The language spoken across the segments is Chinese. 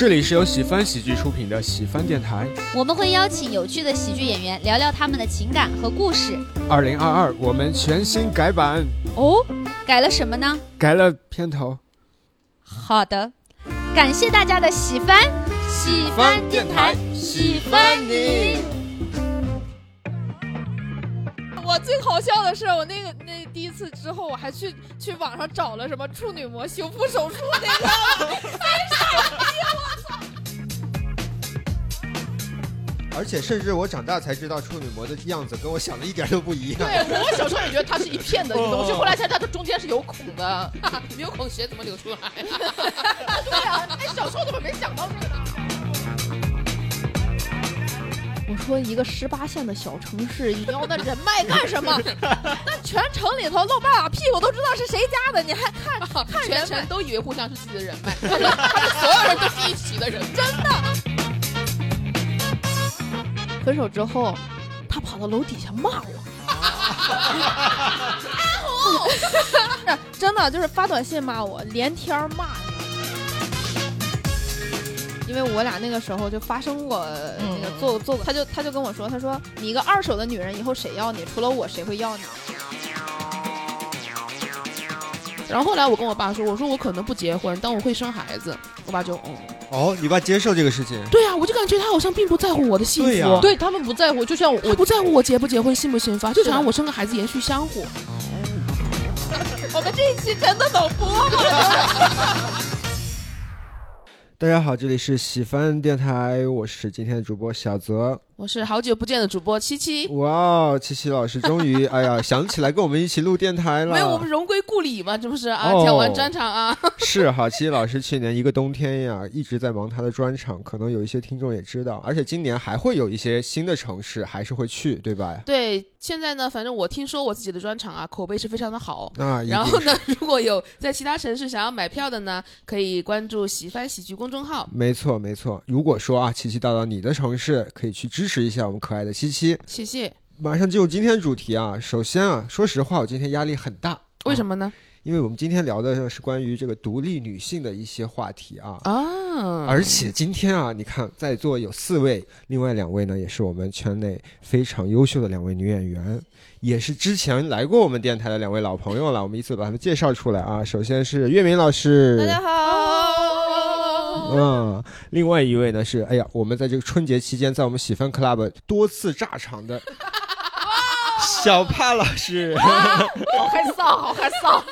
这里是由喜翻喜剧出品的喜翻电台。我们会邀请有趣的喜剧演员聊聊他们的情感和故事。二零二二，我们全新改版，哦，改了什么呢？改了片头。好的，感谢大家的喜欢，喜欢电台，喜欢你。我最好笑的是，我那个那第一次之后，我还去去网上找了什么处女膜修复手术那个，太傻逼我操！而且甚至我长大才知道处女膜的样子跟我想的一点都不一样。对我小时候也觉得它是一片的一个东西，哦 后来才知道它中间是有孔的，没有孔血怎么流出来？对啊，哎，小时候怎么没想到这个呢？我说一个十八线的小城市，你要那人脉干什么？那全城里头露半拉屁股都知道是谁家的，你还看看全人脉？程都以为互相是自己的人脉，他们所有人都是一起的人，真的。分手之后，他跑到楼底下骂我。阿红真的，就是发短信骂我，连天儿骂。因为我俩那个时候就发生过那个做做过，他就他就跟我说，他说你一个二手的女人，以后谁要你？除了我，谁会要你？然后后来我跟我爸说，我说我可能不结婚，但我会生孩子。我爸就哦，哦，你爸接受这个事情？对啊，我就感觉他好像并不在乎我的幸福，对他们不在乎，就像我不在乎我结不结婚、幸不幸福啊，就想让我生个孩子延续香火。我们这一期真的能播吗？大家好，这里是喜番电台，我是今天的主播小泽。我是好久不见的主播七七，哇哦，七七老师 终于，哎呀，想起来跟我们一起录电台了。没有我们荣归故里嘛，这不是啊？哦讲完专场啊，是哈，七七老师去年一个冬天呀，一直在忙他的专场，可能有一些听众也知道，而且今年还会有一些新的城市还是会去，对吧？对，现在呢，反正我听说我自己的专场啊，口碑是非常的好。那然后呢，如果有在其他城市想要买票的呢，可以关注喜翻喜剧公众号。没错没错。如果说啊，七七到了你的城市，可以去支持一下我们可爱的七七。谢谢。马上进入今天主题啊，首先啊，说实话，我今天压力很大。为什么呢？因为我们今天聊的是关于这个独立女性的一些话题啊。啊，而且今天啊，你看在座有四位，另外两位呢也是我们圈内非常优秀的两位女演员，也是之前来过我们电台的两位老朋友了。我们依次把他们介绍出来啊。首先是月明老师，大家好，嗯，另外一位呢是，哎呀，我们在这个春节期间，在我们喜欢 club 多次炸场的小帕老师，好害臊，好害臊。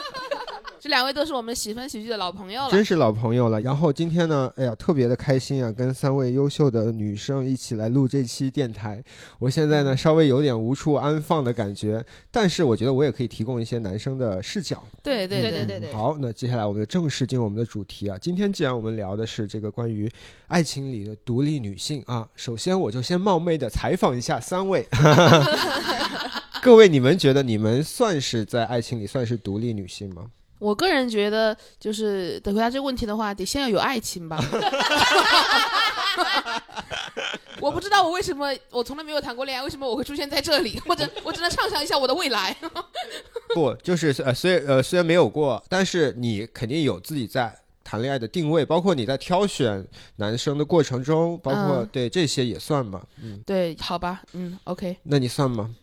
这两位都是我们喜分喜剧的老朋友了。真是老朋友了。然后今天呢，哎呀，特别的开心啊，跟三位优秀的女生一起来录这期电台。我现在呢，稍微有点无处安放的感觉，但是我觉得我也可以提供一些男生的视角。对对对对对对，好，那接下来我们就正式进入我们的主题啊。今天既然我们聊的是这个关于爱情里的独立女性啊，首先我就先冒昧的采访一下三位，各位，你们觉得你们算是在爱情里算是独立女性吗？我个人觉得，就是得回答这个问题的话，得先要有爱情吧。我不知道我为什么，我从来没有谈过恋爱，为什么我会出现在这里？或者我只能畅想一下我的未来。不，就是呃，虽呃虽然没有过，但是你肯定有自己在谈恋爱的定位，包括你在挑选男生的过程中，包括、嗯对这些也算嘛。嗯，对，好吧，嗯，OK，那你算吗？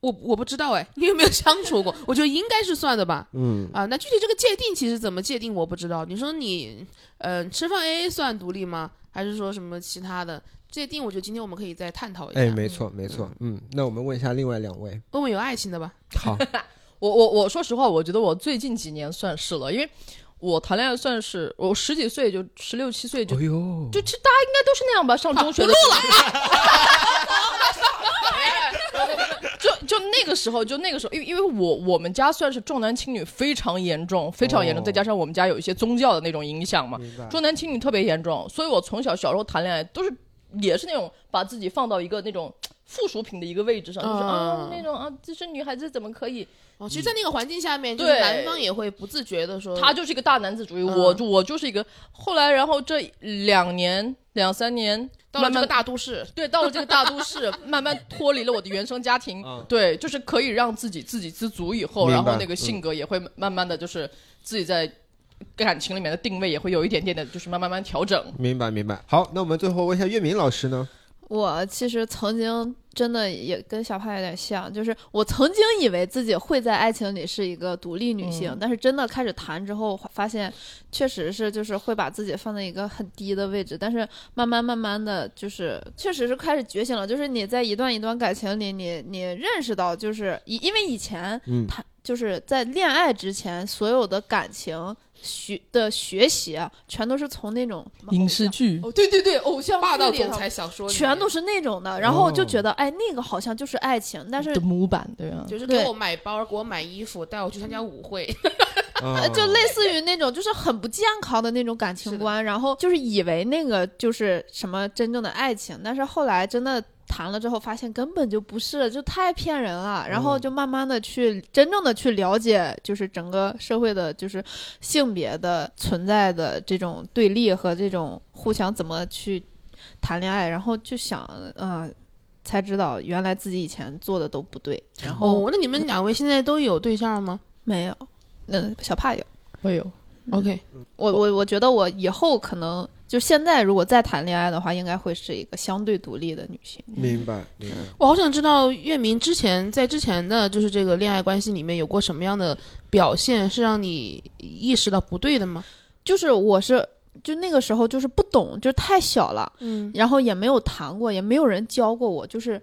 我我不知道哎，你有没有相处过，我觉得应该是算的吧。嗯，啊，那具体这个界定其实怎么界定我不知道。你说你，呃，吃饭 AA 算独立吗？还是说什么其他的界定？我觉得今天我们可以再探讨一下。哎，没错没错，嗯，那我们问一下另外两位，问问有爱情的吧。好，我我我说实话，我觉得我最近几年算是了，因为我谈恋爱算是我十几岁就十六七岁就、哎呦，就其实大家应该都是那样吧，上中学的时候。就就那个时候，就那个时候，因为因为我我们家算是重男轻女非常严重，非常严重，哦再加上我们家有一些宗教的那种影响嘛，重男轻女特别严重，所以我从小小时候谈恋爱都是也是那种把自己放到一个那种附属品的一个位置上，就是啊嗯那种啊，就是女孩子怎么可以？哦，其实，在那个环境下面，就是对男方也会不自觉的说，他就是一个大男子主义，嗯我我就是一个。后来，然后这两年两三年，到了这个大都市，对到了这个大都市，慢慢脱离了我的原生家庭，嗯对，就是可以让自己自给自足以后，然后那个性格也会慢慢的就是自己在感情里面的定位也会有一点点的，就是慢慢慢调整。明白明白。好，那我们最后问一下岳明老师呢？我其实曾经真的也跟小帕有点像，就是我曾经以为自己会在爱情里是一个独立女性，嗯但是真的开始谈之后，发现确实是就是会把自己放在一个很低的位置，但是慢慢慢慢的就是确实是开始觉醒了，就是你在一段一段感情里，你你认识到就是以因为以前嗯。谈就是在恋爱之前所有的感情学的学习啊，全都是从那种影视剧，哦，对对对，偶像霸道总裁小说全都是那种的，然后就哦觉得，哎，那个好像就是爱情，但是模板，对啊，就是给我买包，给我买衣服，带我去参加舞会。就类似于那种就是很不健康的那种感情观，然后就是以为那个就是什么真正的爱情，但是后来真的谈了之后，发现根本就不是，就太骗人了。然后就慢慢的去真正的去了解，就是整个社会的，就是性别的存在的这种对立和这种互相怎么去谈恋爱，然后就想，啊、才知道原来自己以前做的都不对，然后哦，那你们两位现在都有对象吗 没有，嗯，小帕有。我有。？OK，我我我觉得我以后可能就现在如果再谈恋爱的话，应该会是一个相对独立的女性。明白明白。我好想知道月明之前在之前的就是这个恋爱关系里面有过什么样的表现，是让你意识到不对的吗？就是我是就那个时候就是不懂，就是太小了，嗯，然后也没有谈过，也没有人教过我，就是。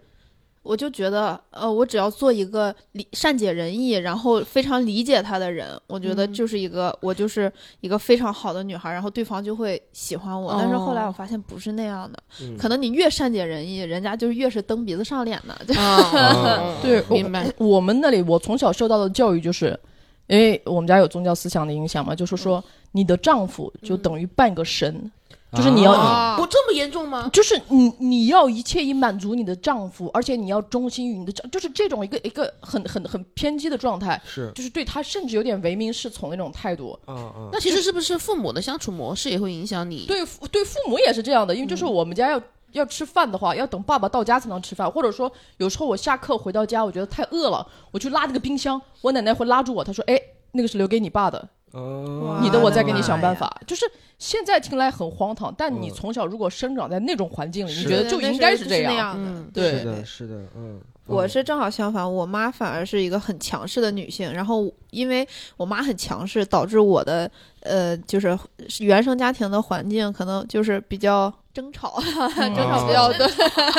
我就觉得，呃，我只要做一个理善解人意，然后非常理解他的人，我觉得嗯就是一个，我就是一个非常好的女孩，然后对方就会喜欢我。但是后来哦我发现不是那样的，嗯可能你越善解人意，人家就是越是蹬鼻子上脸的。就啊，对明白。我们那里，我从小受到的教育就是，因为我们家有宗教思想的影响嘛，就是说你的丈夫就等于半个神，就是你要啊我这么严重吗？就是你你要一切以满足你的丈夫，而且你要忠心于你的丈，就是这种一个一个很很很偏激的状态，是就是对他甚至有点唯命是从那种态度。啊啊那其实是不是父母的相处模式也会影响你？对对父母也是这样的，因为就是我们家要。要吃饭的话，要等爸爸到家才能吃饭，或者说有时候我下课回到家，我觉得太饿了，我去拉那个冰箱，我奶奶会拉住我，她说：“哎，那个是留给你爸的，哦。你的我再给你想办法。”就是现在听来很荒唐，但你嗯从小如果生长在那种环境里，你觉得就应该是这样。对。是的是的嗯。我嗯是正好相反，我妈反而是一个很强势的女性，然后因为我妈很强势，导致我的呃就是原生家庭的环境可能就是比较争吵，争吵比较多，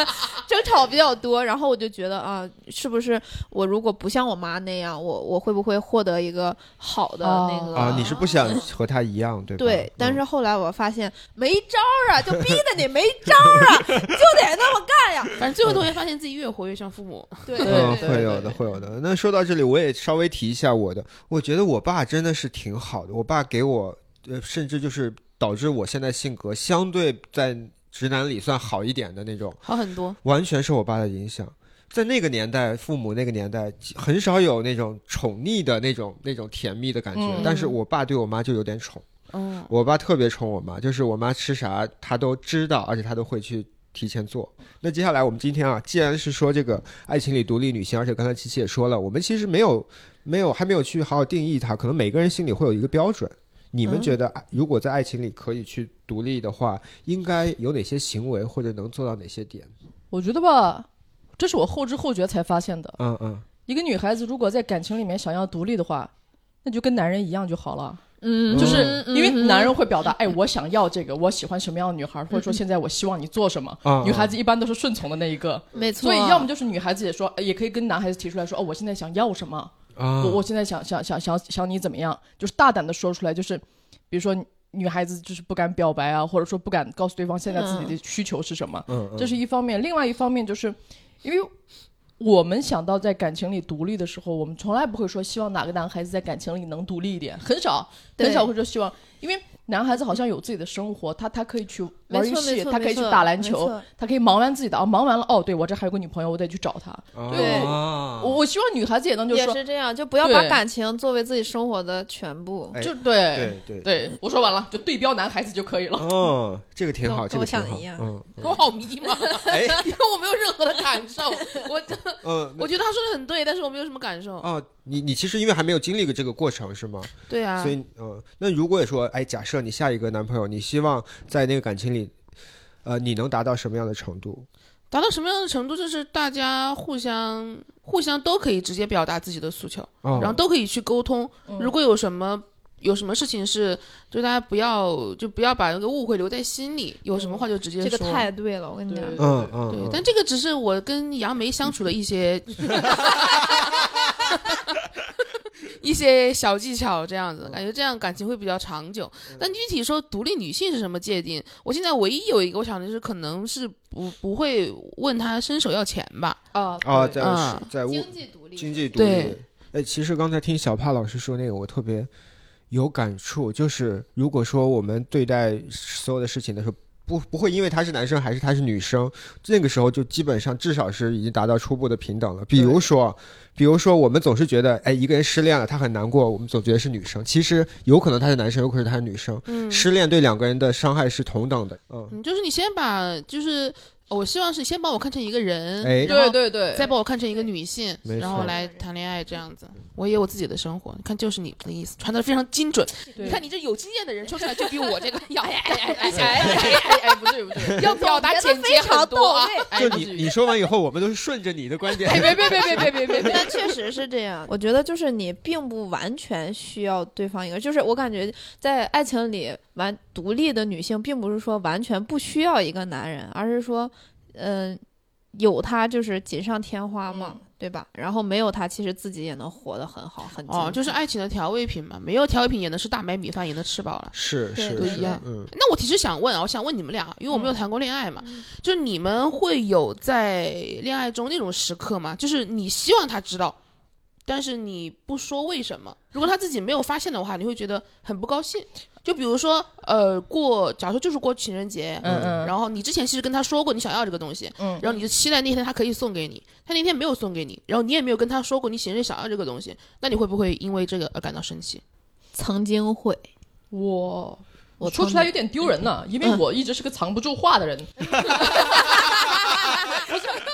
争吵比较多，然后我就觉得啊，是不是我如果不像我妈那样，我我会不会获得一个好的那个啊，你是不想 和他一样对吧？对，但嗯是后来我发现没招儿啊，就逼得你没招儿啊，就得那么干呀。反正最后都会发现自己越活越像父母。对对嗯，对会有的，会有的。那说到这里，我也稍微提一下我的，我觉得我爸真的是挺好的。我爸给我，呃，甚至就是导致我现在性格相对在直男里算好一点的那种，好很多。完全受我爸的影响。在那个年代，父母那个年代很少有那种宠溺的那种那种甜蜜的感觉，嗯但是我爸对我妈就有点宠。嗯，我爸特别宠我妈，就是我妈吃啥他都知道，而且他都会去提前做。那接下来我们今天啊，既然是说这个爱情里独立女性，而且刚才琪琪也说了，我们其实没有没有还没有去好好定义它，可能每个人心里会有一个标准。你们嗯觉得，如果在爱情里可以去独立的话，应该有哪些行为，或者能做到哪些点？我觉得吧，这是我后知后觉才发现的。嗯嗯，一个女孩子如果在感情里面想要独立的话，那就跟男人一样就好了。嗯就是因为男人会表嗯达，哎，我想要这个，我喜欢什么样的女孩，或者说现在我希望你做什么。啊女孩子一般都是顺从的那一个，没错，所以要么就是女孩子也说，呃也可以跟男孩子提出来说，哦，我现在想要什么，啊，我我现在想想想想想你怎么样，就是大胆的说出来，就是比如说女孩子就是不敢表白啊，或者说不敢告诉对方现在自己的需求是什么，嗯嗯。这是一方面。另外一方面就是，因为我们想到在感情里独立的时候，我们从来不会说希望哪个男孩子在感情里能独立一点，很少很少会说希望，因为男孩子好像有自己的生活，他他可以去玩游戏，他可以去打篮球，他可以忙完自己的啊，忙完了哦，对我这还有个女朋友，我得去找她。对啊我我希望女孩子也能就说，也是这样，就不要把感情作为自己生活的全部。哎就对对对对，我说完了，就对标男孩子就可以了。哦，这个挺好，跟我这个挺好想的一样嗯我好迷茫，哎因为我没有任何的感受。我嗯，我觉得他说的很对，但是我没有什么感受。哦，你你其实因为还没有经历过这个过程是吗？对啊所，以嗯、那如果说哎，假设你下一个男朋友，你希望在那个感情里，呃，你能达到什么样的程度？达到什么样的程度，就是大家互相互相都可以直接表达自己的诉求，哦、然后都可以去沟通。嗯如果有什么有什么事情是，就大家不要就不要把那个误会留在心里，有什么话就直接说。这个太对了，我跟你讲，对嗯嗯，对嗯，但这个只是我跟杨梅相处的一些 一些小技巧，这样子感觉这样感情会比较长久。但具体说独立女性是什么界定，我现在唯一有一个我想的是，可能是不不会问他伸手要钱吧。啊啊，对在嗯在经济独立经济独对立。哎，其实刚才听小帕老师说那个，我特别有感触。就是如果说我们对待所有的事情的时候，不不会因为他是男生还是他是女生，那个时候就基本上至少是已经达到初步的平等了。比如说，比如说我们总是觉得，哎，一个人失恋了，他很难过，我们总觉得是女生，其实有可能他是男生，有可能他是女生。嗯失恋对两个人的伤害是同等的。嗯，嗯，就是你先把，就是我希望是先把我看成一个人，哎对对对，再把我看成一个女性，然后来谈恋爱这样子。我也有我自己的生活，你看就是你的意思，传的非常精准。你看你这有经验的人说出来就比我这个要哎哎哎哎哎哎，不对不对，要表达简洁很多啊。哎就你你说完以后，我们都是顺着你的观点。哎别别别别别别别别，但确实是这样，我觉得就是你并不完全需要对方一个，就是我感觉在爱情里完独立的女性，并不是说完全不需要一个男人，而是说，嗯、有他就是锦上添花嘛，对吧？然后没有他，其实自己也能活得很好，很哦，就是爱情的调味品嘛，没有调味品也能是大白米饭，也能吃饱了。是是是对对对，嗯，那我其实想问啊，我想问你们俩，因为我没有谈过恋爱嘛，就是你们会有在恋爱中那种时刻吗？就是你希望他知道，但是你不说为什么。如果他自己没有发现的话，你会觉得很不高兴。就比如说，呃，过，假如说就是过情人节，嗯嗯，然后你之前其实跟他说过你想要这个东西，嗯然后你就期待那天他可以送给你，他那天没有送给你，然后你也没有跟他说过你情人节想要这个东西，那你会不会因为这个而感到生气？曾经会，我我说出来有点丢人呢，因为我一直是个藏不住话的人。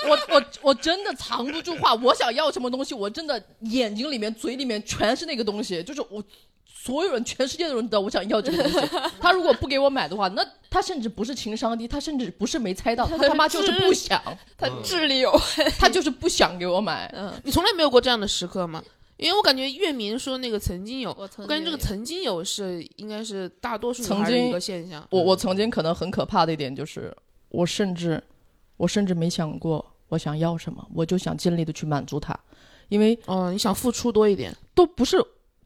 我我我真的藏不住话，我想要什么东西，我真的眼睛里面、嘴里面全是那个东西，就是我。所有人，全世界的人都知道我想要这个东西。他如果不给我买的话，那他甚至不是情商低，他甚至不是没猜到，他他妈就是不想，他智力有，他就是不想给我买。嗯，你从来没有过这样的时刻吗？因为我感觉月明说那个曾经有，我曾我感觉这个曾经有是应该是大多数女曾经一个现象。我我曾经可能很可怕的一点就是，我甚至我甚至没想过我想要什么，我就想尽力的去满足他，因为嗯，你想付出多一点，都不是，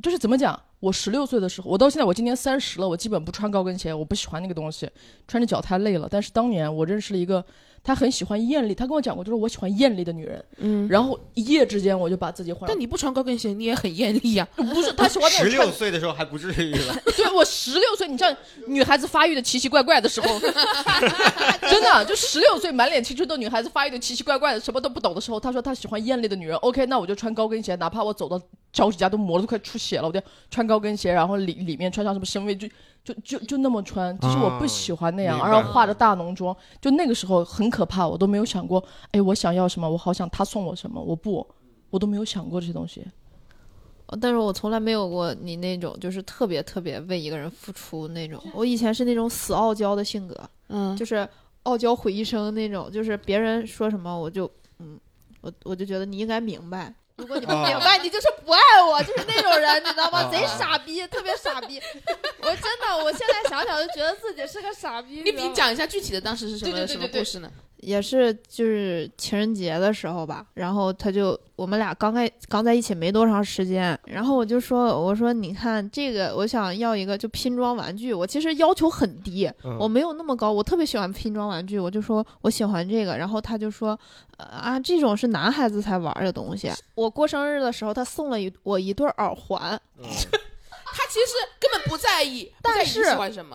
就是怎么讲？我十六岁的时候，我到现在我今年三十了，我基本不穿高跟鞋，我不喜欢那个东西，穿着脚太累了。但是当年我认识了一个，他很喜欢艳丽，他跟我讲过，就是我喜欢艳丽的女人。嗯，然后一夜之间我就把自己换了但，你不穿高跟鞋，你也很艳丽呀、不是他喜欢那十六岁的时候还不至于了。对我十六岁，你知道女孩子发育的奇奇怪怪的时候，真的就十六岁满脸青春痘，女孩子发育的奇奇怪怪的，什么都不懂的时候，他说他喜欢艳丽的女人。OK，那我就穿高跟鞋，哪怕我走到脚趾甲都磨得都快出血了，我就穿高跟鞋，然后里里面穿上什么深 V，就就就就那么穿。其实我不喜欢那样，然后化着大浓妆，就那个时候很可怕，我都没有想过，哎，我想要什么，我好想他送我什么，我不，我都没有想过这些东西。但是我从来没有过你那种就是特别特别为一个人付出那种。我以前是那种死傲娇的性格，嗯，就是傲娇毁一生那种，就是别人说什么我就嗯，我我就觉得你应该明白。如果你不明白，你就是不爱我，就是那种人，你知道吗？贼傻逼，特别傻逼。我真的，我现在想想就觉得自己是个傻逼。你你讲一下具体的当时是什么什么故事呢？也是就是情人节的时候吧，然后他就我们俩刚在刚在一起没多长时间，然后我就说我说你看这个我想要一个就拼装玩具，我其实要求很低，嗯。我没有那么高，我特别喜欢拼装玩具，我就说我喜欢这个，然后他就说呃啊这种是男孩子才玩的东西。我过生日的时候，他送了一我一对耳环，他其实根本不在意，但是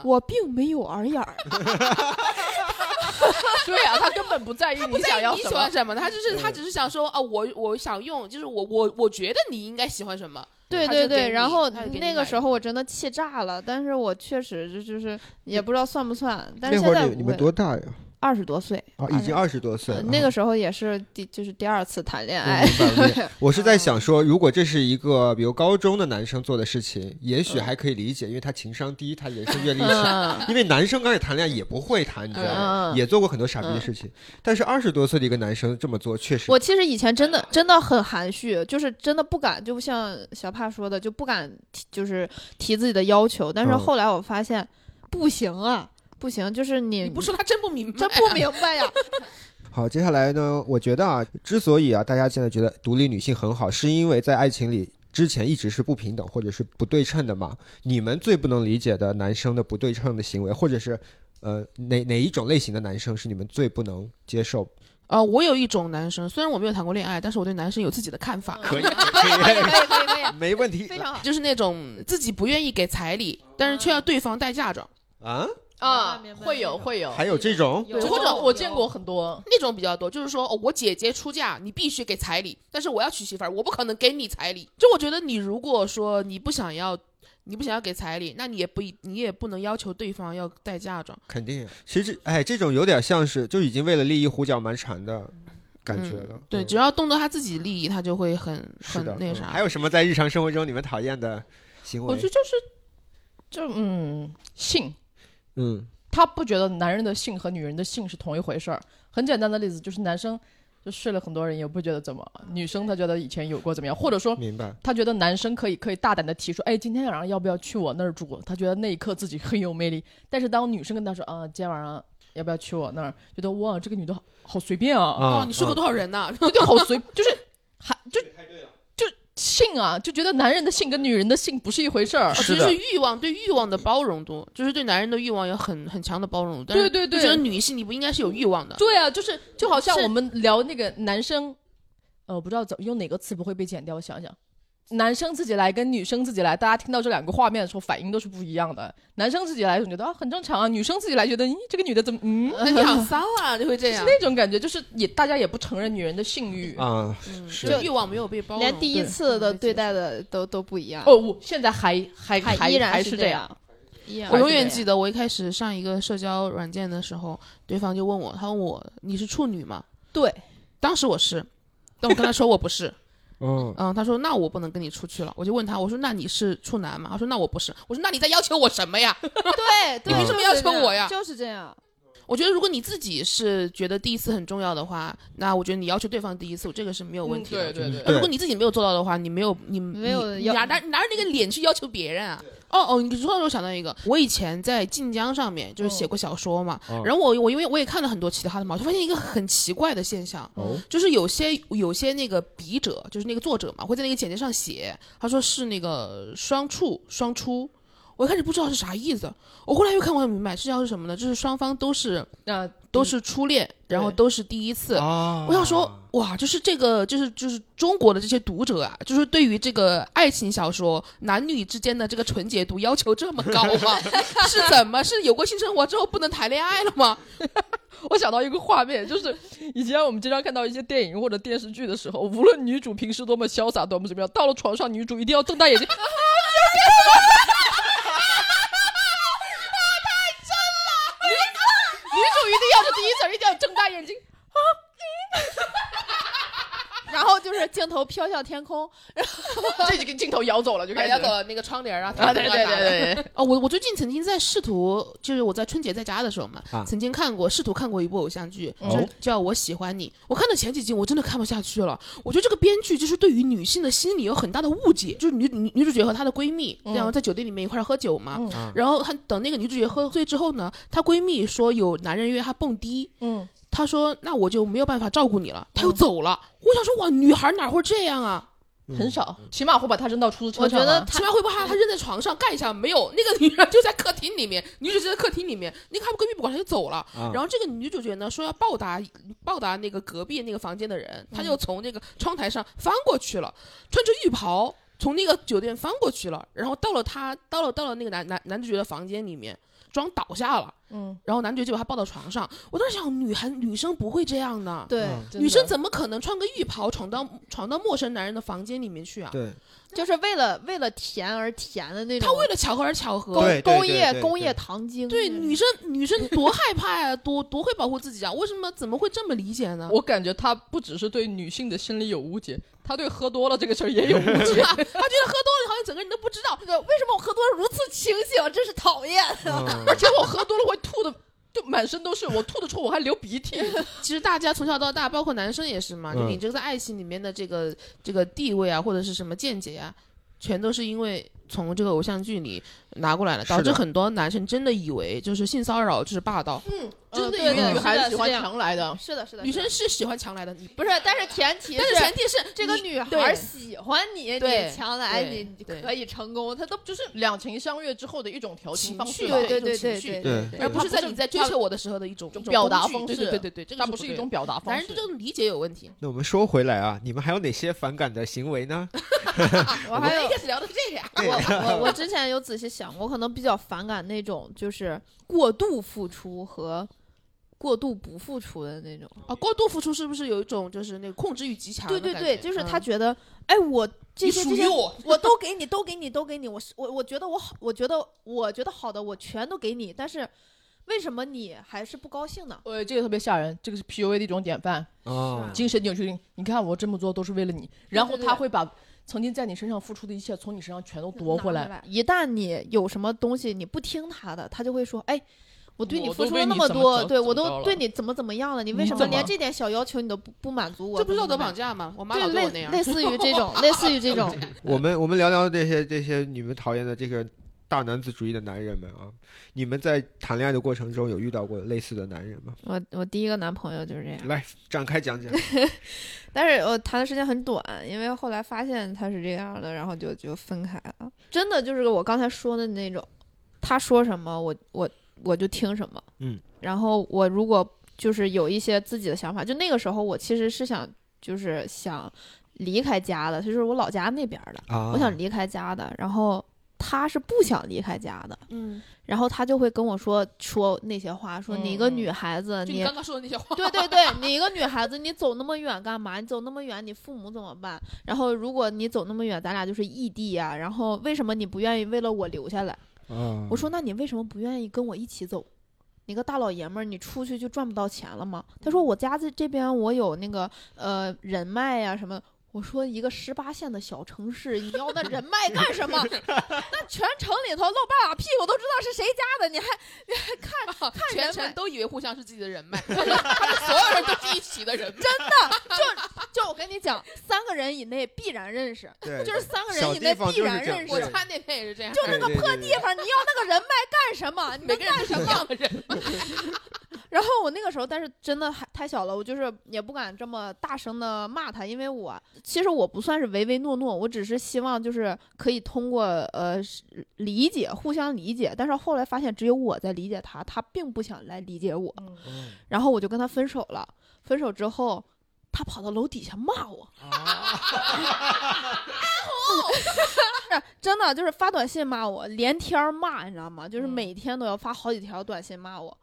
我并没有耳眼儿，对啊，他根本不在意你想要什么。喜欢什么，他就是他只是想说啊，我我想用，就是我我我觉得你应该喜欢什么，对对对，然后那个时候我真的气炸了，但是我确实就就是也不知道算不算，但是那现在不会会儿你你们多大呀？二十多岁啊，已经二十多岁。呃那个时候也是第就是第二次谈恋爱，我是在想说，如果这是一个比如高中的男生做的事情，也许还可以理解，因为他情商低，他人生阅历少。嗯因为男生刚开始谈恋爱也不会谈，你知道吗？嗯也做过很多傻逼的事情。但是二十多岁的一个男生这么做，确实我其实以前真的真的很含蓄，就是真的不敢，就像小帕说的，就不敢提就是提自己的要求。但是嗯后来我发现，不行啊，不行，就是你你不说他真不明白，真不明白呀。好，接下来呢，我觉得啊，之所以啊，大家现在觉得独立女性很好，是因为在爱情里之前一直是不平等或者是不对称的嘛。你们最不能理解的男生的不对称的行为，或者是呃哪哪一种类型的男生是你们最不能接受？呃，我有一种男生，虽然我没有谈过恋爱，但是我对男生有自己的看法，可以，可以可以可以可以可以，没问题非常好。就是那种自己不愿意给彩礼，但是却要对方带嫁妆，啊。啊会有会有，还有这种或者我见过很多，那种比较多。就是说，哦，我姐姐出嫁，你必须给彩礼，但是我要娶媳妇儿，我不可能给你彩礼。就我觉得，你如果说你不想要，你不想要给彩礼，那你也不你也不能要求对方要带嫁妆。肯定，其实哎，这种有点像是就已经为了利益胡搅蛮缠的感觉了。对，嗯只要动到他自己利益，他就会很很那个啥。还有什么在日常生活中你们讨厌的行为我觉？得就是就嗯性，嗯他不觉得男人的性和女人的性是同一回事儿。很简单的例子就是男生就睡了很多人也不觉得怎么，女生她觉得以前有过怎么样，或者说明白。她觉得男生可以可以大胆的提出，哎，今天晚上要不要去我那儿住？他觉得那一刻自己很有魅力。但是当女生跟他说啊，今天晚上要不要去我那儿？觉得哇，这个女的好好随便啊，啊哦，你睡过多少人呢？好随，就是还就就性啊，就觉得男人的性跟女人的性不是一回事儿。其实是欲望对欲望的包容度，就是对男人的欲望有很很强的包容度。但是对对对觉得女性你不应该是有欲望的。对啊，就是就好像我们聊那个男生，呃，不知道怎么用哪个词不会被剪掉，我想想。男生自己来跟女生自己来，大家听到这两个画面的时候，反应都是不一样的。男生自己来，总觉得啊很正常啊；女生自己来，觉得咦这个女的怎么嗯，呃你好骚啊，就会这样。是那种感觉，就是也大家也不承认女人的性欲。啊，嗯是就欲望没有被包容。连第一次的对待的都都不一样，哦，我现在还还还依然还是这样。，我永远记得我一开始上一个社交软件的时候，对方就问我，他问我你是处女吗？对，当时我是，但我跟他说我不是。嗯，嗯，他说那我不能跟你出去了。我就问他，我说那你是处男吗？他说那我不是。我说那你在要求我什么呀？对，对你凭什么要求我呀就是这样，我觉得如果你自己是觉得第一次很重要的话，那我觉得你要求对方第一次，这个是没有问题的。嗯对对对如果你自己没有做到的话，你没有你没有你你要拿拿拿着那个脸去要求别人啊？哦哦，你说到我想到一个，我以前在晋江上面就是写过小说嘛，哦然后我我因为我也看了很多其他的嘛，我就发现一个很奇怪的现象，哦，就是有些有些那个笔者，就是那个作者嘛，会在那个简介上写，他说是那个双处双出。我一开始不知道是啥意思，我后来又看我才明白，是要是什么呢？就是双方都是那都是初恋，然后都是第一次。啊我想说，哇，就是这个，就是就是中国的这些读者啊，就是对于这个爱情小说男女之间的这个纯洁度要求这么高吗？是怎么？是有过性生活之后不能谈恋爱了吗？我想到一个画面，就是以前我们经常看到一些电影或者电视剧的时候，无论女主平时多么潇洒，多么怎么样，到了床上，女主一定要睁大眼睛 主一定要是第一，定要睁大眼睛。然后就是镜头飘向天空，然后 这几个镜头摇走了，就开始摇走了那个窗帘啊，啊，对对对对对，哦，我我最近曾经在试图，就是我在春节在家的时候嘛，啊曾经看过试图看过一部偶像剧，哦就叫《我喜欢你》。我看到前几集，我真的看不下去了。我觉得这个编剧就是对于女性的心理有很大的误解，就是女女女主角和她的闺蜜，嗯然后在酒店里面一块喝酒嘛。然后她等那个女主角喝醉之后呢，她闺蜜说有男人约她蹦迪，嗯，她说那我就没有办法照顾你了，他又走了。我想说哇，女孩哪会这样啊？很少，起码会把他扔到出租车上啊。我觉得起码会把她她扔在床上盖一下，没有那个女人就在客厅里面，女主角在客厅里面，那个她闺蜜不管她就走了。啊然后这个女主角呢说要报答报答那个隔壁那个房间的人，她就从那个窗台上翻过去了，穿着浴袍从那个酒店翻过去了，然后到了她到了到了那个男男男主角的房间里面，装倒下了，嗯，然后男主角就把她抱到床上。我当时想，女孩女生不会这样的，对，嗯女生怎么可能穿个浴袍闯到闯到陌生男人的房间里面去啊？对，就是为了为了甜而甜的那种。他为了巧合而巧合。对工工业工业糖精。对，嗯女生女生多害怕呀、多多会保护自己啊！为什么怎么会这么理解呢？我感觉他不只是对女性的心理有误解，他对喝多了这个事儿也有误解。他觉得喝多了好像整个人都不知道。这个为什么我喝多了如此清醒？真是讨厌。嗯而且我喝多了会吐的，就满身都是，我吐的臭我还流鼻涕。其实大家从小到大，包括男生也是嘛，就嗯你这个在爱情里面的这个这个地位啊，或者是什么见解啊，全都是因为从这个偶像剧里拿过来了，导致很多男生真的以为就是性骚扰就是霸道，嗯，真的女孩子喜欢强来的。是的，是的，女生是喜欢强来的，不是？但是前提但是前提是这个女孩喜欢你，对你强来，你可以成功。她都就是两情相悦之后的一种调情情方式对对对一种情绪对对对对，而不是在你在追求我的时候的一种表达方式对对对对，这个它不是一种表达方男式。人这种理解有问题。那我们说回来啊，你们还有哪些反感的行为呢？我还有一开始聊的是这个呀，我我我之前有仔细想过，可能比较反感那种就是过度付出和过度不付出的那种。啊，过度付出是不是有一种就是那个控制欲极强对对对，就是他嗯觉得，哎，我这些这些属于我，我都给你，都给你，都给你。我是我，我觉得我好，我觉得我觉得好的，我全都给你。但是为什么你还是不高兴呢？呃，这个特别吓人，这个是 PUA 的一种典范，啊，精神扭曲。你看我这么做都是为了你，然后他会把曾经在你身上付出的一切从你身上全都夺回来。拿一旦你有什么东西你不听他的，他就会说，哎。我对你付出了那么多，对我都对你怎么怎么样了？你为什么连这点小要求你都不不满足我？这不是道德绑架吗？我妈对，老对我那样。类类似于这种，类似于这种 我们我们聊聊这些这些你们讨厌的这个大男子主义的男人们啊，你们在谈恋爱的过程中有遇到过类似的男人吗？我我第一个男朋友就是这样，来展开讲讲。但是我谈的时间很短，因为后来发现他是这样的，然后就就分开了。真的就是我刚才说的那种，他说什么我我我就听什么，嗯，然后我如果就是有一些自己的想法，就那个时候我其实是想就是想离开家的，就是我老家那边的，啊，我想离开家的，然后他是不想离开家的，嗯，然后他就会跟我说说那些话，说你一个嗯女孩子，你你刚刚说的那些话。对对对，你一个女孩子，你走那么远干嘛？你走那么远，你父母怎么办？然后如果你走那么远，咱俩就是异地呀、然后为什么你不愿意为了我留下来？嗯，我说那你为什么不愿意跟我一起走？你个大老爷们儿，你出去就赚不到钱了吗？他说我家在这边，我有那个呃人脉呀、什么。我说一个十八线的小城市，你要那人脉干什么？那全城里头露半拉屁股都知道是谁家的，你还你还看看全城都以为互相是自己的人脉，他们所有人都是一起的人脉。就就我跟你讲，三个人以内必然认识，就是三个人以内必然认识。我家那边也是这样，就那个破地方，你要那个人脉干什么？你每能干什么？然后我那个时候，但是真的还太小了，我就是也不敢这么大声的骂他，因为我其实我不算是唯唯诺诺，我只是希望就是可以通过呃是理解，互相理解。但是后来发现只有我在理解他，他并不想来理解我，嗯然后我就跟他分手了。分手之后，他跑到楼底下骂我，是 真的就是发短信骂我，连天儿骂，你知道吗？就是嗯每天都要发好几条短信骂我。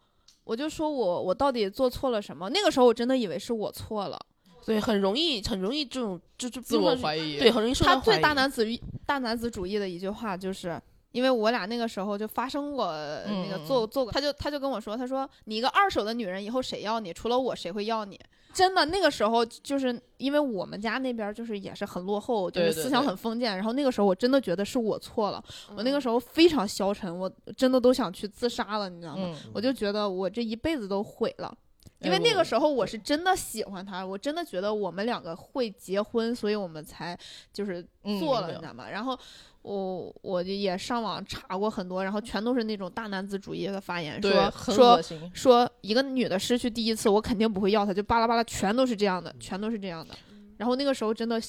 我就说我我到底做错了什么？那个时候我真的以为是我错了。对，很容易，很容易这种就就自我怀疑，对，很容易受他到怀疑。最大男子大男子主义的一句话就是。因为我俩那个时候就发生过那个嗯做做过，他就他就跟我说，他说你一个二手的女人，以后谁要你？除了我，谁会要你？真的，那个时候就是因为我们家那边就是也是很落后，就是思想很封建。然后那个时候我真的觉得是我错了，我那个嗯时候非常消沉，我真的都想去自杀了，你知道吗？嗯，我就觉得我这一辈子都毁了。因为那个时候我是真的喜欢他，我真的觉得我们两个会结婚，所以我们才就是嗯做了，你知道吗？然后我我就也上网查过很多，然后全都是那种大男子主义的发言，说说。说一个女的失去第一次，我肯定不会要她，就巴拉巴拉，全都是这样的，全都是这样的。然后那个时候真的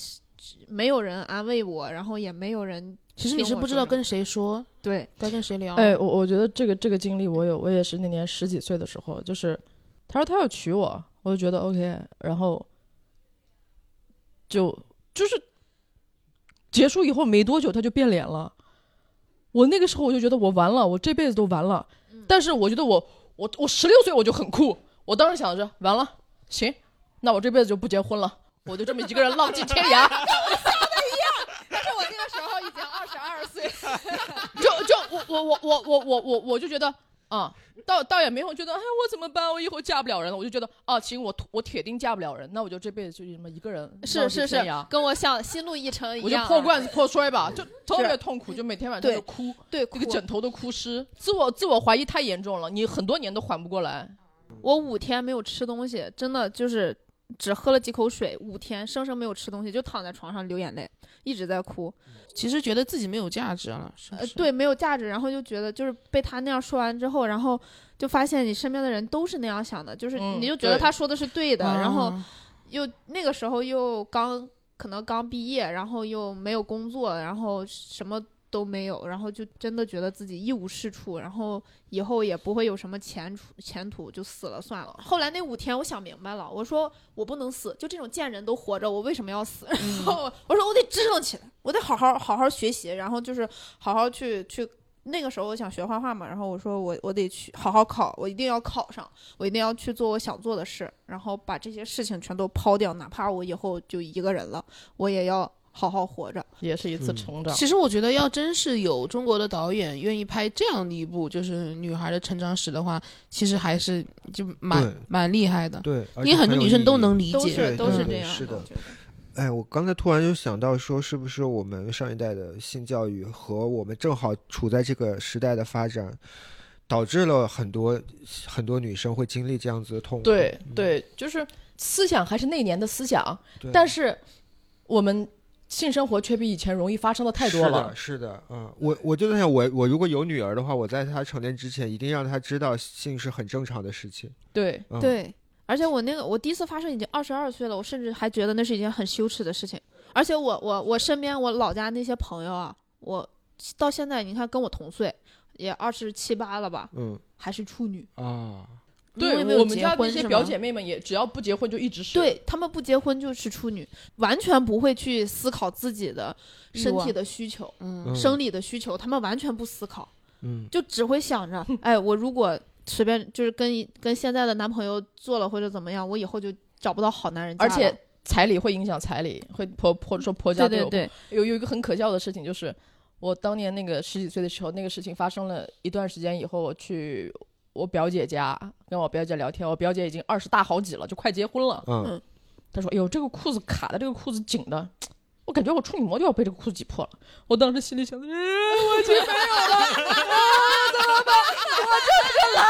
没有人安慰我，然后也没有人其实你是不知道跟谁说，对该跟谁聊。哎，我我觉得这个这个经历我有，我也是那年十几岁的时候，就是他说他要娶我，我就觉得 OK，然后就就是结束以后没多久他就变脸了，我那个时候我就觉得我完了，我这辈子都完了。但是我觉得我我我十六岁我就很酷，我当时想着完了，行，那我这辈子就不结婚了，我就这么一个人浪迹天涯。但是我那个时候已经二十二岁，就就我我我我我我我我就觉得啊，倒倒也没有觉得哎我怎么办，我以后嫁不了人了，我就觉得啊行，我我铁定嫁不了人，那我就这辈子就这么一个人是是是，跟我想心路历程一样我就破罐子破摔吧，就特别痛苦，就每天晚上就哭，对，这个枕头都哭湿，自我自我怀疑太严重了，你很多年都缓不过来。我五天没有吃东西，真的就是只喝了几口水，五天生生没有吃东西，就躺在床上流眼泪，一直在哭。其实觉得自己没有价值了，是不是？，呃对，没有价值，然后就觉得就是被他那样说完之后，然后就发现你身边的人都是那样想的，就是嗯你就觉得他说的是对的，然后啊又那个时候又刚可能刚毕业，然后又没有工作，然后什么都没有，然后就真的觉得自己一无是处，然后以后也不会有什么前途前途，就死了算了。后来那五天，我想明白了，我说我不能死，就这种贱人都活着，我为什么要死？然后我说我得支棱起来，我得好好好好学习，然后就是好好去去。那个时候我想学画画嘛，然后我说我我得去好好考，我一定要考上，我一定要去做我想做的事，然后把这些事情全都抛掉，哪怕我以后就一个人了，我也要好好活着。也是一次嗯成长。其实我觉得，要真是有中国的导演愿意拍这样的一部就是女孩的成长史的话，其实还是就蛮蛮厉害的。对，而因为很多女生都能理解，都是都是这样是的哎，我刚才突然就想到说，是不是我们上一代的性教育和我们正好处在这个时代的发展，导致了很多很多女生会经历这样子的痛苦。对对，就是思想还是那年的思想，但是我们性生活却比以前容易发生的太多了。是的，是的，嗯，我我就在想，我我如果有女儿的话，我在她成年之前，一定让她知道性是很正常的事情。对，嗯、，对，而且我那个我第一次发生已经二十二岁了，我甚至还觉得那是一件很羞耻的事情。而且我我我身边我老家那些朋友啊，我到现在你看跟我同岁，也二十七八了吧，嗯还是处女。啊，对我们家那些表姐妹们也只要不结婚就一直是。对他们不结婚就是处女，完全不会去思考自己的身体的需求、生理的需求，他们完全不思考，嗯就只会想着，哎，我如果随便就是跟跟现在的男朋友做了或者怎么样，我以后就找不到好男人。而且彩礼会影响彩礼，会婆婆说婆家有对对对，有有一个很可笑的事情，就是我当年那个十几岁的时候，那个事情发生了一段时间以后，我去我表姐家跟我表姐聊天，我表姐已经二十大好几了，就快结婚了。嗯她说：“哎呦，这个裤子卡的，这个裤子紧的，我感觉我处女膜就要被这个裤子挤破了。”我当时心里想的，呃、我已经没有了，啊，怎么办？我就是个垃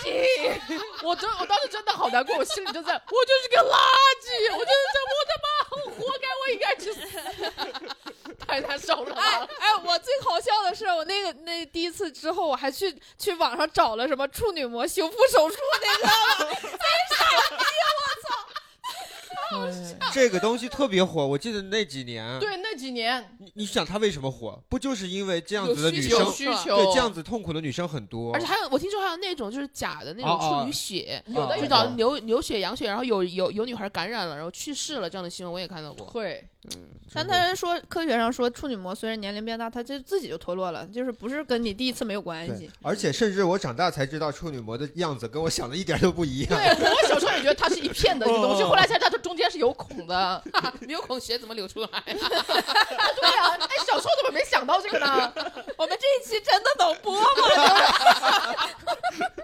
圾！我真，我当时真的好难过，我心里就在，我就是个垃圾，我就是这，我他妈活该，我应该去死，太难受了。哎哎，我最好笑的是，我那个那第一次之后，我还去去网上找了什么处女膜修复手术那个，这个东西特别火，我记得那几年，对，那几年。你你想它为什么火？不就是因为这样子的女需求生，需求，对这样子痛苦的女生很多，而且还有，我听说还有那种就是假的那种处女血，有的有就找的流流血、羊血，然后有有有女孩感染了，然后去世了，这样的新闻我也看到过。会，但他人说科学上说处女膜随着年龄变大，它就自己就脱落了，就是不是跟你第一次没有关系。，而且甚至我长大才知道处女膜的样子跟我想的一点都不一样。对我小时候也觉得它是一片的一个东西，哦后来才知道它中间是有孔的。没有孔血怎么流出来？对呀、哎，小时候怎么没想到这个呢？我们这一期真的能播吗？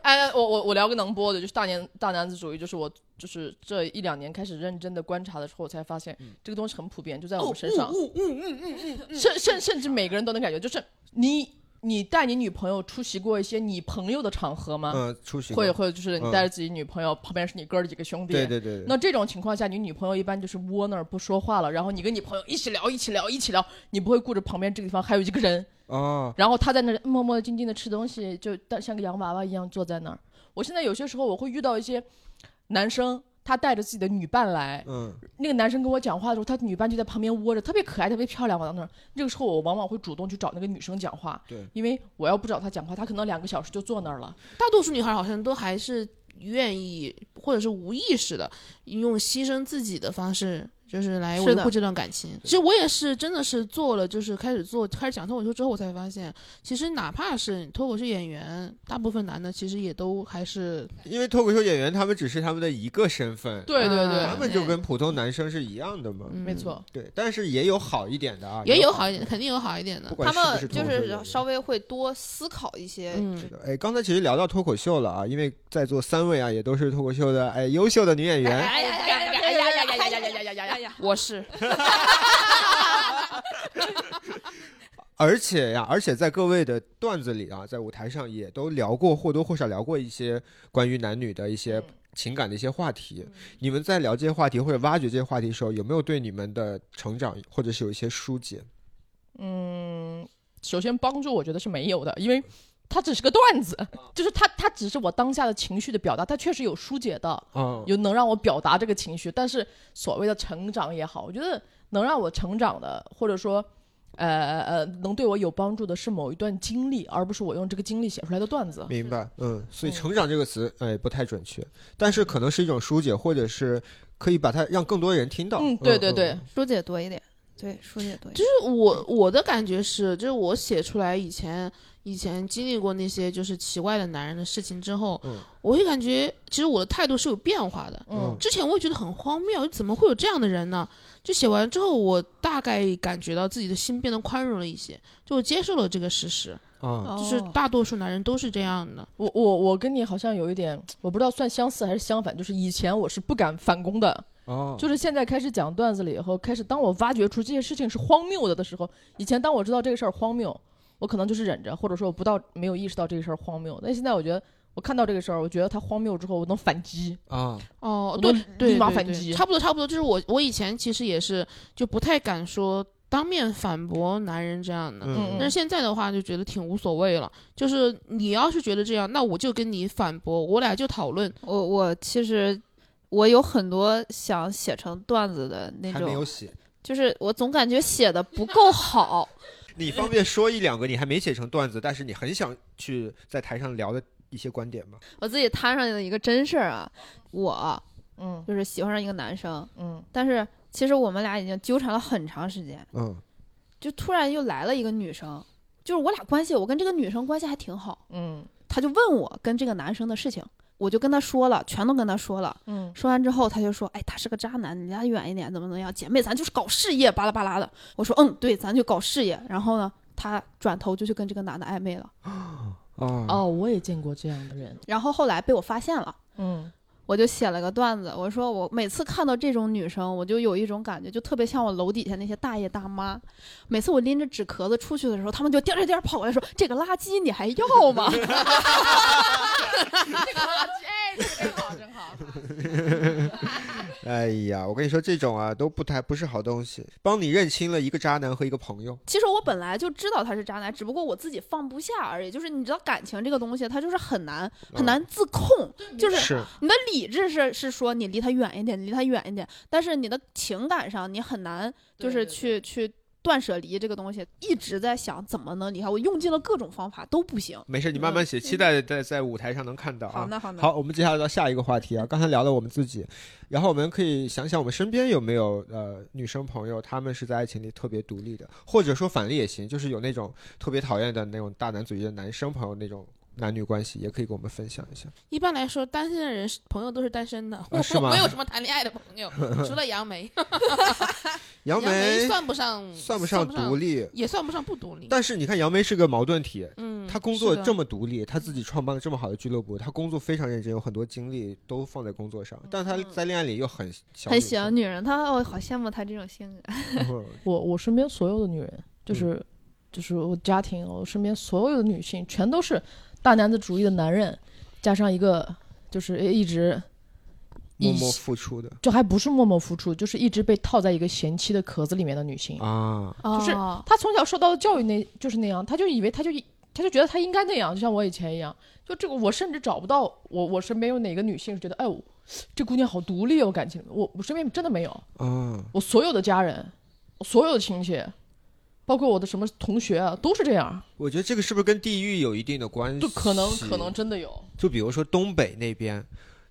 哎，我我我聊个能播的，就是大年大男子主义，就是我就是这一两年开始认真的观察的时候，我才发现这个东西很普遍，就在我们身上，嗯嗯嗯嗯嗯，甚甚甚至每个人都能感觉，就是你你带你女朋友出席过一些你朋友的场合吗？嗯，出席过。会会就是你嗯带着自己女朋友，旁边是你哥儿几个兄弟，对对对对，那这种情况下，你女朋友一般就是窝那儿不说话了，然后你跟你朋友一起聊，一起聊，一起聊，你不会顾着旁边这个地方还有一个人，哦，然后他在那儿默默静静的吃东西，就当像个洋娃娃一样坐在那儿。我现在有些时候我会遇到一些男生，他带着自己的女伴来，嗯那个男生跟我讲话的时候，他女伴就在旁边窝着，特别可爱，特别漂亮，往那儿。这个时候我往往会主动去找那个女生讲话，对，因为我要不找她讲话，她可能两个小时就坐那儿了。大多数女孩好像都还是愿意或者是无意识的用牺牲自己的方式就是来维护这段感情其实我也是真的是做了就是开始做开始讲脱口秀之后我才发现其实哪怕是脱口秀演员大部分男的其实也都还是因为脱口秀演员他们只是他们的一个身份对对对他们就跟普通男生是一样的嘛没错对但是也有好一点的啊也有好一点肯定有好一点的他们就是稍微会多思考一些嗯哎刚才其实聊到脱口秀了啊因为在座三位啊也都是脱口秀的哎优秀的女演员哎呀呀呀呀我是 而且呀，而且在各位的段子里啊，在舞台上也都聊过或多或少聊过一些关于男女的一些情感的一些话题。你们在聊这些话题或者挖掘这些话题的时候，有没有对你们的成长或者是有一些疏解？嗯，首先帮助我觉得是没有的，因为它只是个段子，就是它它只是我当下的情绪的表达，它确实有疏解的，啊，有能让我表达这个情绪，但是所谓的成长也好，我觉得能让我成长的，或者说。呃呃，能对我有帮助的是某一段经历，而不是我用这个经历写出来的段子。明白，嗯，所以“嗯成长”这个词，哎，不太准确，但是可能是一种疏解，或者是可以把它让更多人听到。嗯，对对对，疏解多一点，对，疏解多一点。就是我我的感觉是，就是我写出来以前以前经历过那些就是奇怪的男人的事情之后，嗯我会感觉其实我的态度是有变化的。嗯之前我也觉得很荒谬，怎么会有这样的人呢？就写完之后，我大概感觉到自己的心变得宽容了一些，就我接受了这个事实，啊，就是哦大多数男人都是这样的。我我我跟你好像有一点，我不知道算相似还是相反，就是以前我是不敢反攻的，哦，就是现在开始讲段子了以后，开始当我挖掘出这些事情是荒谬的的时候，以前当我知道这个事儿荒谬，我可能就是忍着，或者说我不到没有意识到这个事儿荒谬。但现在我觉得，我看到这个事儿，我觉得它荒谬之后，我能反击。啊，哦，对对，立马对对反击差不多差不多。就是我我以前其实也是就不太敢说当面反驳男人这样的，嗯但是现在的话就觉得挺无所谓了。就是你要是觉得这样，那我就跟你反驳，我俩就讨论。我我其实我有很多想写成段子的那种，还没有写，就是我总感觉写的不够好。你方便说一两个你还没写成段子，但是你很想去在台上聊的一些观点吗？我自己摊上的一个真事儿啊，我嗯。就是喜欢上一个男生，嗯。但是其实我们俩已经纠缠了很长时间，嗯。就突然又来了一个女生，就是我俩关系，我跟这个女生关系还挺好，嗯。她就问我跟这个男生的事情，我就跟他说了，全都跟他说了。嗯说完之后，他就说：“哎，他是个渣男，你离他远一点，怎么怎么样？姐妹，咱就是搞事业，巴拉巴拉的。”我说：“嗯，对，咱就搞事业。”然后呢，他转头就去跟这个男的暧昧了。啊哦，我也见过这样的人。然后后来被我发现了，嗯我就写了个段子，我说我每次看到这种女生，我就有一种感觉，就特别像我楼底下那些大爷大妈。每次我拎着纸壳子出去的时候，他们就颠颠颠跑过来说：“这个垃圾你还要吗？” 真好，真好。哎呀，我跟你说，这种啊都不太不是好东西，帮你认清了一个渣男和一个朋友。其实我本来就知道他是渣男，只不过我自己放不下而已。就是你知道感情这个东西，它就是很难很难自控，就是是，你的理智是是说你离他远一点，离他远一点，但是你的情感上你很难就是去去断舍离这个东西，一直在想怎么能离开，我用尽了各种方法都不行。没事，你慢慢写，期待在在舞台上能看到啊。好的好的，好，我们接下来到下一个话题啊。刚才聊了我们自己，然后我们可以想想我们身边有没有呃女生朋友，她们是在爱情里特别独立的，或者说反例也行，就是有那种特别讨厌的那种大男子主义的男生朋友那种男女关系，也可以跟我们分享一下。一般来说，单身的人是朋友都是单身的，我啊是吗没有什么谈恋爱的朋友，除了杨梅。杨杨梅梅算不上，算不上独立，立，也算不上不独立。但是你看杨梅是个矛盾体，嗯，她工作这么独立，她自己创办了这么好的俱乐部，她工作非常认真，有很多精力都放在工作上，但她在恋爱里又很小很女喜欢女人，她我好羡慕她这种性格。我我身边所有的女人，就是、就是我家庭，我身边所有的女性，全都是大男子主义的男人，加上一个就是一直默默付出的就还不是默默付出，就是一直被套在一个贤妻的壳子里面的女性。啊，就是哦她从小受到的教育那就是那样，她就以为她就她就觉得她应该那样，就像我以前一样。就这个，我甚至找不到我我身边有哪个女性是觉得，哎，我这姑娘好独立哦，感情。我我身边真的没有，啊，我所有的家人，我所有的亲戚，包括我的什么同学啊，都是这样。我觉得这个是不是跟地域有一定的关系？就可能可能真的有。就比如说东北那边，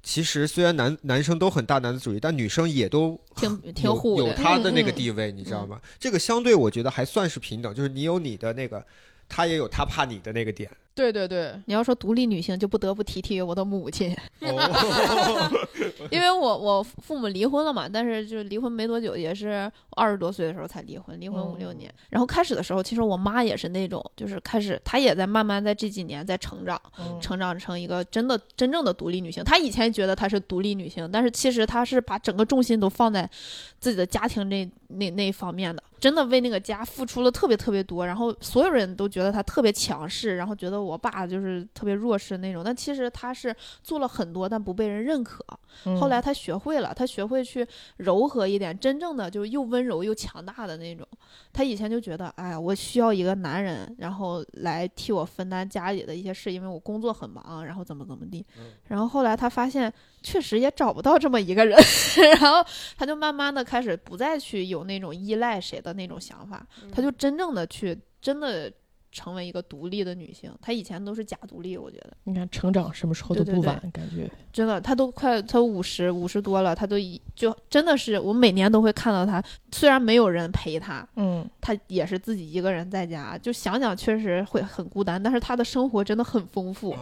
其实虽然男男生都很大男子主义，但女生也都挺挺有有他的。她的那个地位，你知道吗？这个相对我觉得还算是平等，就是你有你的那个，他也有他怕你的那个点。对对对，你要说独立女性，就不得不提提我的母亲，哦，因为我我父母离婚了嘛，但是就离婚没多久，也是二十多岁的时候才离婚，离婚五六年。然后开始的时候，其实我妈也是那种，就是开始她也在慢慢在这几年在成长，嗯成长成一个真的真正的独立女性。她以前觉得她是独立女性，但是其实她是把整个重心都放在自己的家庭这那那一方面的，真的为那个家付出了特别特别多。然后所有人都觉得她特别强势，然后觉得我爸就是特别弱势那种。但其实他是做了很多，但不被人认可。嗯后来他学会了，他学会去柔和一点，真正的就是又温柔又强大的那种。他以前就觉得，哎呀，我需要一个男人，然后来替我分担家里的一些事，因为我工作很忙，然后怎么怎么地。然后后来他发现，确实也找不到这么一个人，然后他就慢慢的开始不再去有那种依赖谁的那种想法，他就真正的去真的。成为一个独立的女性，她以前都是假独立，我觉得。你看成长什么时候都对对对。不晚，感觉。真的，她都快她五十五十多了，她都已就真的是我每年都会看到她，虽然没有人陪她，嗯。她也是自己一个人在家，就想想确实会很孤单，但是她的生活真的很丰富，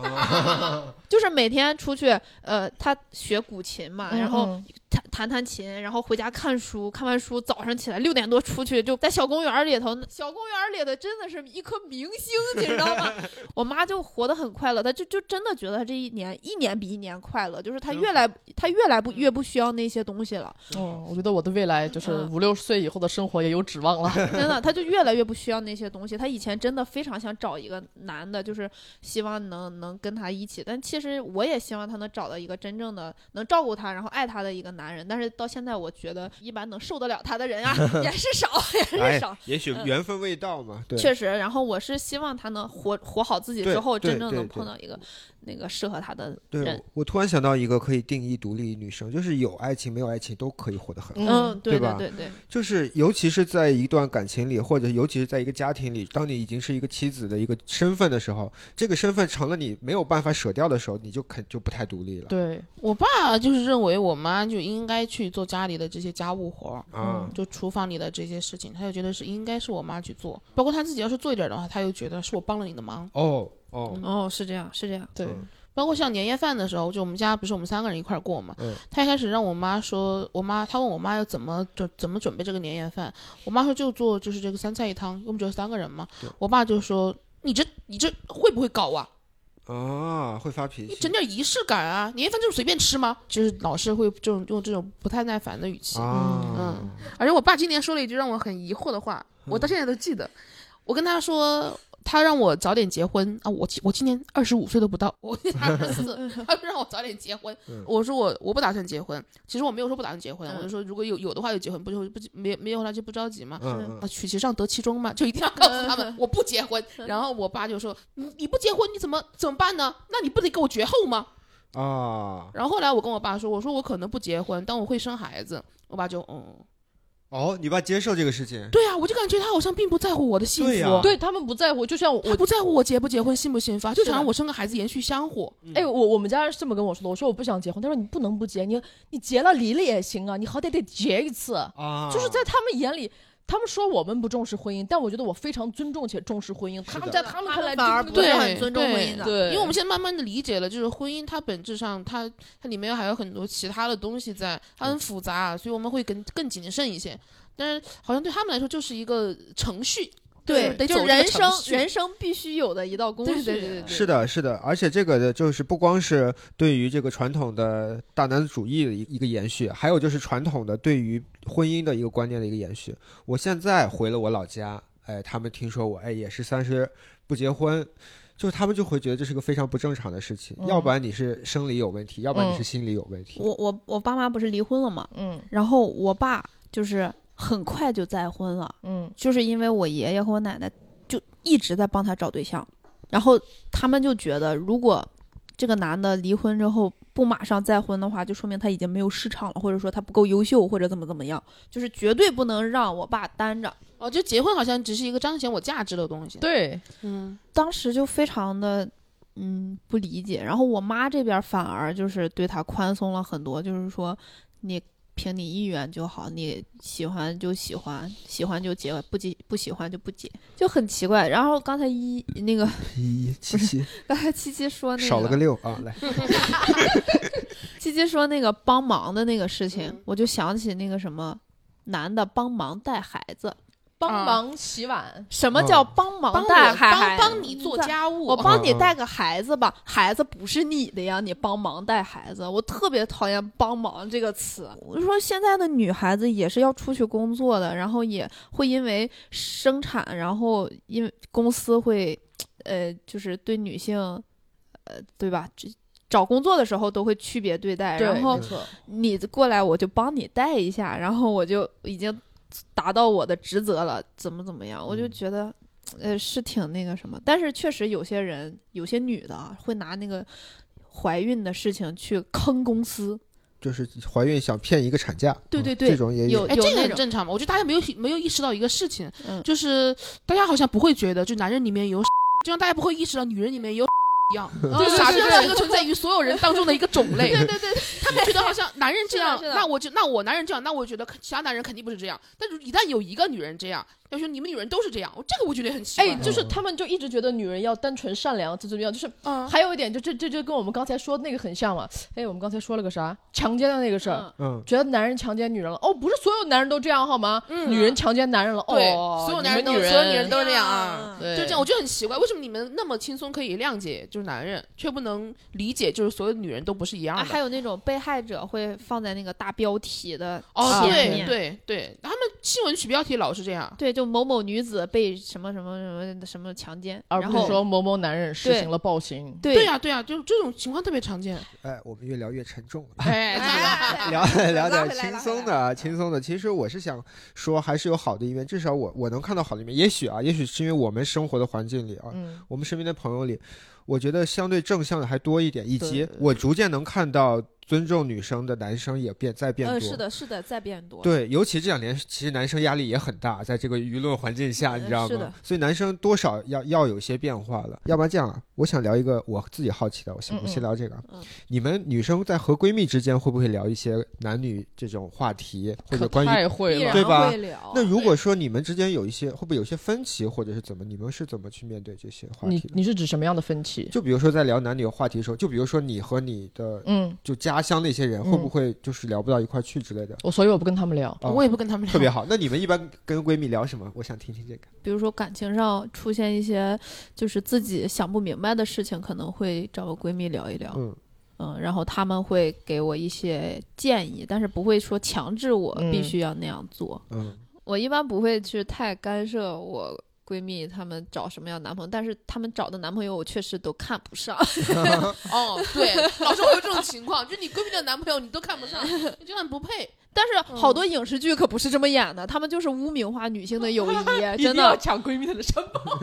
就是每天出去，呃，她学古琴嘛，然后嗯弹弹弹琴，然后回家看书，看完书早上起来六点多出去，就在小公园里头，小公园里的真的是一颗明星，你知道吗？我妈就活得很快乐，她就就真的觉得她这一年一年比一年快乐，就是她越来她越来不越不需要那些东西了，哦，我觉得我的未来就是嗯五六十岁以后的生活也有指望了。真的，她就越来越不需要那些东西。她以前真的非常想找一个男的，就是希望能能跟她一起，但其实我也希望她能找到一个真正的能照顾她，然后爱她的一个男人。但是到现在，我觉得一般能受得了他的人啊，也是少，也哎是少。，也许嗯缘分未到嘛。对，确实，然后我是希望他能活活好自己之后，真正能碰到一个那个适合他的对人。，我突然想到一个可以定义独立女生，就是有爱情没有爱情都可以活得很好。嗯，对对吧对对，就是尤其是在一段感情里，或者尤其是在一个家庭里，当你已经是一个妻子的一个身份的时候，这个身份成了你没有办法舍掉的时候，你就肯就不太独立了。对，我爸就是认为我妈就应该去做家里的这些家务活儿，嗯，就厨房里的这些事情，他就觉得是应该是我妈去做。包括他自己要是做一点的话，他又觉得是我帮了你的忙。哦哦，哦，是这样，是这样。对，嗯包括像年夜饭的时候，就我们家不是我们三个人一块儿过嘛，嗯他一开始让我妈说，我妈他问我妈要怎么准怎么准备这个年夜饭，我妈说就做就是这个三菜一汤，我们只有三个人嘛，我爸就说你这你这会不会搞啊？啊，会发脾气你整。点仪式感啊！年夜饭就是随便吃吗？就是老是会这种用这种不太耐烦的语气。啊，嗯而且我爸今年说了一句让我很疑惑的话，我到现在都记得。我跟他说，他让我早点结婚啊！我我今年二十五岁都不到，我今年二十四，他让我早点结婚。嗯我说我我不打算结婚，其实我没有说不打算结婚，嗯我就说如果有有的话就结婚，不就不没没有那就不着急嘛。嗯啊，取其上得其中嘛，就一定要告诉他们我不结婚。然后我爸就说你你不结婚你怎么怎么办呢？那你不得给我绝后吗？嗯啊，然后后来我跟我爸说，我说我可能不结婚，但我会生孩子。我爸就嗯，哦，你爸接受这个事情，对啊，我就感觉他好像并不在乎我的幸福，对呀。对他们不在乎，就像我他不在乎我结不结婚、幸不幸福啊，就想让我生个孩子延续香火。哎，我我们家人是这么跟我说的，我说我不想结婚，他说你不能不结，你你结了离了也行啊，你好歹得结一次。啊，就是在他们眼里，他们说我们不重视婚姻，但我觉得我非常尊重且重视婚姻。他们的在他们看来，反而不是很尊重婚姻的。对，因为我们现在慢慢的理解了，就是婚姻它本质上它它里面还有很多其他的东西在，它很复杂，所以我们会更更谨慎一些。但是好像对他们来说就是一个程序，对，就人生人生必须有的一道工序。对对对对对是的，是的，而且这个的就是不光是对于这个传统的大男子主义的一一个延续，还有就是传统的对于婚姻的一个观念的一个延续。我现在回了我老家，哎，他们听说我哎也是三十不结婚。就他们就会觉得这是个非常不正常的事情，嗯要不然你是生理有问题，要不然你是嗯心理有问题。我我我爸妈不是离婚了嘛？嗯然后我爸就是很快就再婚了，嗯就是因为我爷爷和我奶奶就一直在帮他找对象，然后他们就觉得如果这个男的离婚之后不马上再婚的话，就说明他已经没有市场了，或者说他不够优秀，或者怎么怎么样，就是绝对不能让我爸单着。哦，就结婚好像只是一个彰显我价值的东西。，对，嗯，当时就非常的嗯不理解。然后我妈这边反而就是对他宽松了很多，就是说你凭你意愿就好，你喜欢就喜欢，喜欢就结，不结不喜欢就不结，就很奇怪。然后刚才一那个 一七七刚才七七说那个 少了个六啊，来，七七说那个帮忙的那个事情，嗯我就想起那个什么男的帮忙带孩子。帮忙洗碗，什么叫帮忙帮我带孩帮帮你做家务，我帮你带个孩子吧，孩子不是你的呀，你帮忙带孩子，我特别讨厌“帮忙”这个词。我就说现在的女孩子也是要出去工作的，然后也会因为生产，然后因为公司会，呃，就是对女性，呃，对吧？这找工作的时候都会区别对待，对，然后你过来我就帮你带一下，然后我就已经达到我的职责了，怎么怎么样，我就嗯觉得，呃，是挺那个什么。但是确实有些人，有些女的啊，会拿那个怀孕的事情去坑公司。就是怀孕想骗一个产假，嗯对对对这种也有哎，这个很正常嘛。我觉得大家没有没有意识到一个事情，嗯就是大家好像不会觉得，就男人里面有，就像大家不会意识到女人里面有一样，哦 就是傻逼是的是一个存在于所有人当中的一个种类。对对对，他们觉得好像男人这样那我就那我男人这样，那我觉得其他男人肯定不是这样。但是一旦有一个女人这样，要说你们女人都是这样，我这个我觉得很奇怪。哎，就是他们就一直觉得女人要单纯善良，怎么怎么，就是嗯，还有一点，就这这就跟我们刚才说的那个很像嘛。哎，我们刚才说了个啥？强奸的那个事儿，觉得男人强奸女人了。哦，不是所有男人都这样好吗？嗯女人强奸男人了，对哦，所有男人都所有女人都是这样啊。对，就这样，我就很奇怪，为什么你们那么轻松可以谅解就是男人，却不能理解就是所有女人都不是一样啊，的？还有那种被害者会放在那个大标题的哦，前对面。对对，他们新闻取标题老是这样。对，就某某女子被什么什么什么什么强奸，而不是然后说某某男人实行了暴行。对对呀、对呀、就这种情况特别常见。哎，我们越聊越沉重了。哎，这个聊聊点轻松的啊，轻松的。其实我是想说，还是有好的一面，至少我我能看到好的一面。也许啊，也许是因为我们生活的环境里啊，嗯，我们身边的朋友里，我觉得相对正向的还多一点，以及我逐渐能看到尊重女生的男生也变在变多。呃，是的，是的，在变多。对，尤其这两年，其实男生压力也很大，在这个舆论环境下，你知道吗是的？所以男生多少要要有些变化了。要不然这样啊，我想聊一个我自己好奇的，我先嗯我先嗯聊这个你们女生在和闺蜜之间会不会聊一些男女这种话题，或者关于？太会了必然。对吧会聊那如果说你们之间有一些，会不会有些分歧，或者是怎么？你们是怎么去面对这些话题的？你是指什么样的分歧？就比如说在聊男女话题的时候，就比如说你和你的嗯，就家乡那些人，嗯会不会就是聊不到一块去之类的？我所以我不跟他们聊。哦我也不跟他们聊。特别好。那你们一般跟闺蜜聊什么？我想听听这个。比如说感情上出现一些就是自己想不明白的事情，可能会找个闺蜜聊一聊，嗯，嗯，然后他们会给我一些建议，但是不会说强制我嗯必须要那样做。嗯，我一般不会去太干涉我闺蜜她们找什么样的男朋友，但是她们找的男朋友我确实都看不上。哦，对，老是会有这种情况，就是你闺蜜的男朋友你都看不上，你就很不配。但是好多影视剧可不是这么演的，他们就是污名化女性的友谊，真的。抢闺蜜的身宝。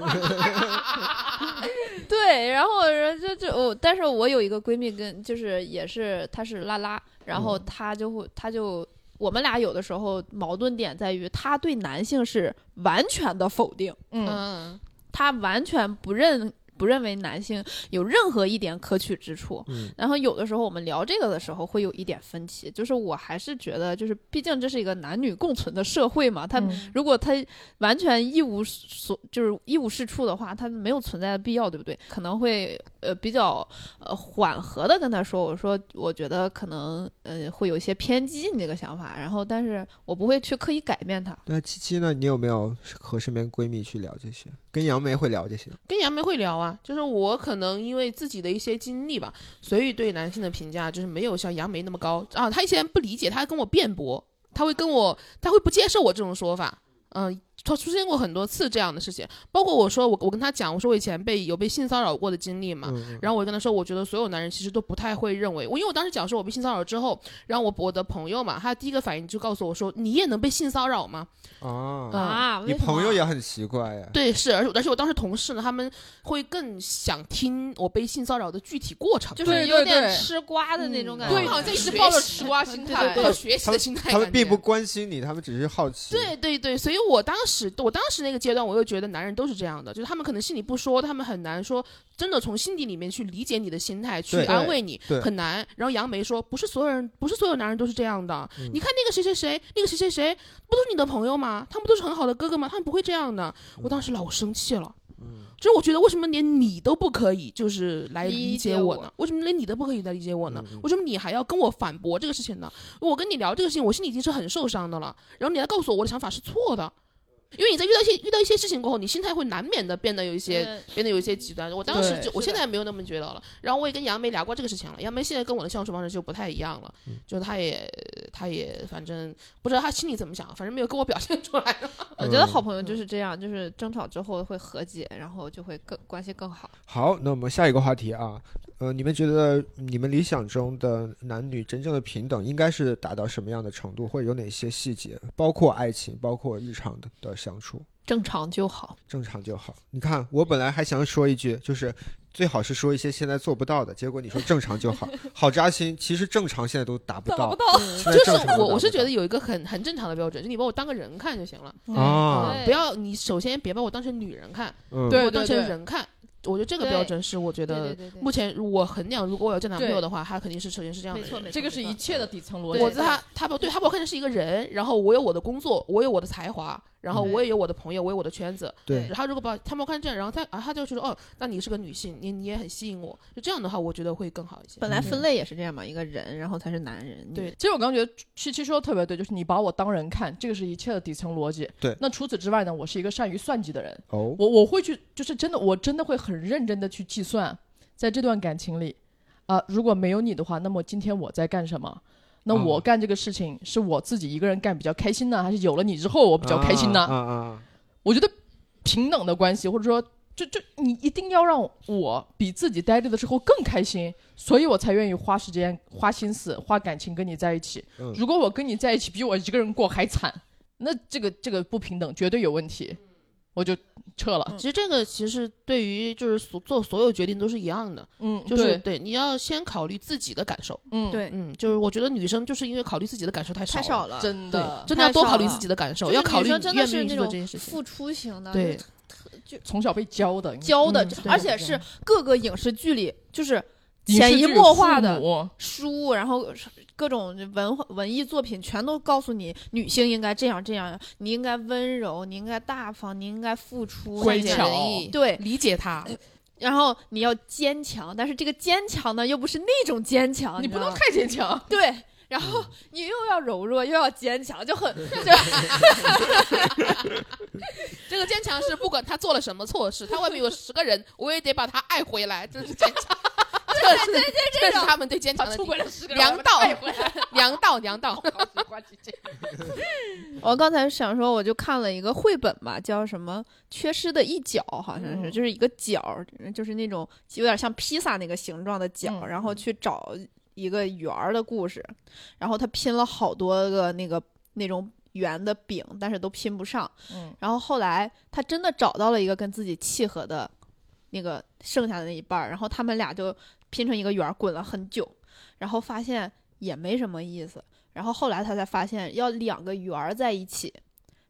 对，然后人就就我，但是我有一个闺蜜跟就是也是她是拉拉，然后她就会她就我们俩有的时候矛盾点在于他对男性是完全的否定，嗯，嗯，她完全不认不认为男性有任何一点可取之处。嗯然后有的时候我们聊这个的时候会有一点分歧，就是我还是觉得就是毕竟这是一个男女共存的社会嘛，他嗯如果他完全一无所就是一无是处的话，他没有存在的必要，对不对？可能会呃比较呃缓和的跟他说，我说我觉得可能呃会有一些偏激你这个想法，然后但是我不会去刻意改变他。那七七呢？你有没有和身边闺蜜去聊这些？跟杨梅会聊这些？跟杨梅会聊啊，就是我可能因为自己的一些经历吧，所以对男性的评价就是没有像杨梅那么高啊。他以前不理解，他还跟我辩驳，他会跟我，他会不接受我这种说法，嗯、他出现过很多次这样的事情，包括我说我我跟他讲，我说我以前被有被性骚扰过的经历嘛，然后我跟他说，我觉得所有男人其实都不太会认为我，因为我当时讲说我被性骚扰之后，然后我我的朋友嘛，他第一个反应就告诉我说，你也能被性骚扰吗？啊，啊，你朋友也很奇怪呀。对，是，而且而且我当时同事呢，他们会更想听我被性骚扰的具体过程，就是有点吃瓜的那种感觉。对好像在一直抱着吃瓜心态。抱着，学习的心态他们并不关心你，他们只是好奇。对对对，所以我当时，我当时那个阶段，我又觉得男人都是这样的，就是他们可能心里不说，他们很难说真的从心底里面去理解你的心态，去安慰你，很难。然后杨梅说，不是所有人，不是所有男人都是这样的。嗯你看那个谁谁谁，那个谁谁谁，不都是你的朋友吗？他们都是很好的哥哥吗？他们不会这样的。我当时老生气了。嗯就是我觉得为什么连你都不可以，就是来理理解我解我呢？为什么连你都不可以来理解我呢？为什么你还要跟我反驳这个事情呢？我跟你聊这个事情，我心里已经是很受伤的了，然后你来告诉我我的想法是错的，因为你在遇到一些遇到一些事情过后，你心态会难免的变得有一些嗯变得有一些极端。我当时就，我现在没有那么觉得了。然后我也跟杨梅聊过这个事情了，杨梅现在跟我的相处方式就不太一样了，就是她也她也反正不知道她心里怎么想，反正没有跟我表现出来。我觉得好朋友就是这样，就是争吵之后会和解，然后就会更关系更好。好，那我们下一个话题啊，呃，你们觉得你们理想中的男女真正的平等应该是达到什么样的程度，会有哪些细节，包括爱情，包括日常的的相处，正常就好。正常就好。你看，我本来还想说一句，就是最好是说一些现在做不到的，结果你说正常就好，好扎心。其实正常现在都达不到，不到就是我我是觉得有一个很很正常的标准，就你把我当个人看就行了。啊，不要你首先别把我当成女人看，嗯，对把我当成人看。我觉得这个标准是我觉得目前我衡量，如果我有这男朋友的话，他肯定是首先是这样的人。没错没错，这个是一切的底层逻辑。我在他他不对他把我看成是一个人，然后我有我的工作，我有我的才华，然后嗯我也有我的朋友，我有我的圈子。对他如果把他把我看成这样，然后他啊他就觉得哦，那你是个女性，你你也很吸引我，就这样的话，我觉得会更好一些。本来分类也是这样嘛，一个人，然后才是男人。对其实我刚刚觉得七七说的特别对，就是你把我当人看，这个是一切的底层逻辑。对那除此之外呢，我是一个善于算计的人，哦，我我会去，就是真的，我真的会很认真的去计算，在这段感情里，啊、如果没有你的话，那么今天我在干什么？那我哦干这个事情是我自己一个人干比较开心呢，还是有了你之后我比较开心呢？啊啊啊！我觉得平等的关系，或者说，就就你一定要让我比自己待着的时候更开心，所以我才愿意花时间、花心思、花感情跟你在一起。嗯如果我跟你在一起比我一个人过还惨，那这个这个不平等绝对有问题，我就撤了。其实这个其实对于就是所做所有决定都是一样的，嗯，就是对对你要先考虑自己的感受。嗯，对嗯，就是我觉得女生就是因为考虑自己的感受太少了太少了，真的，真的要多考虑自己的感受，要考虑女生真的你愿不愿意去是那种做这件事情。付出型的，对，就从小被教的，教的嗯，而且是各个影视剧里就是潜移默化的书，然后各种文化文艺作品全都告诉你，女性应该这样这样，你应该温柔，你应该大方，你应该付出，乖巧对，理解他，然后你要坚强，但是这个坚强呢，又不是那种坚强，你不能太坚强。对。然后你又要柔弱，又要坚强，就很 这个坚强是不管他做了什么错事，他外面有十个人，我也得把他爱回来，这是坚强。这是这是他们对坚强的出轨了十个人，良道爱回来。娘道娘道。我刚才想说，我就看了一个绘本吧，叫什么《缺失的一角》，好像是，嗯。就是一个角，就是那种有点像披萨那个形状的角，嗯。然后去找一个圆儿的故事，然后他拼了好多个那个那种圆的饼，但是都拼不上，嗯。然后后来他真的找到了一个跟自己契合的那个剩下的那一半儿，然后他们俩就拼成一个圆，滚了很久，然后发现也没什么意思。然后后来他才发现要两个圆儿在一起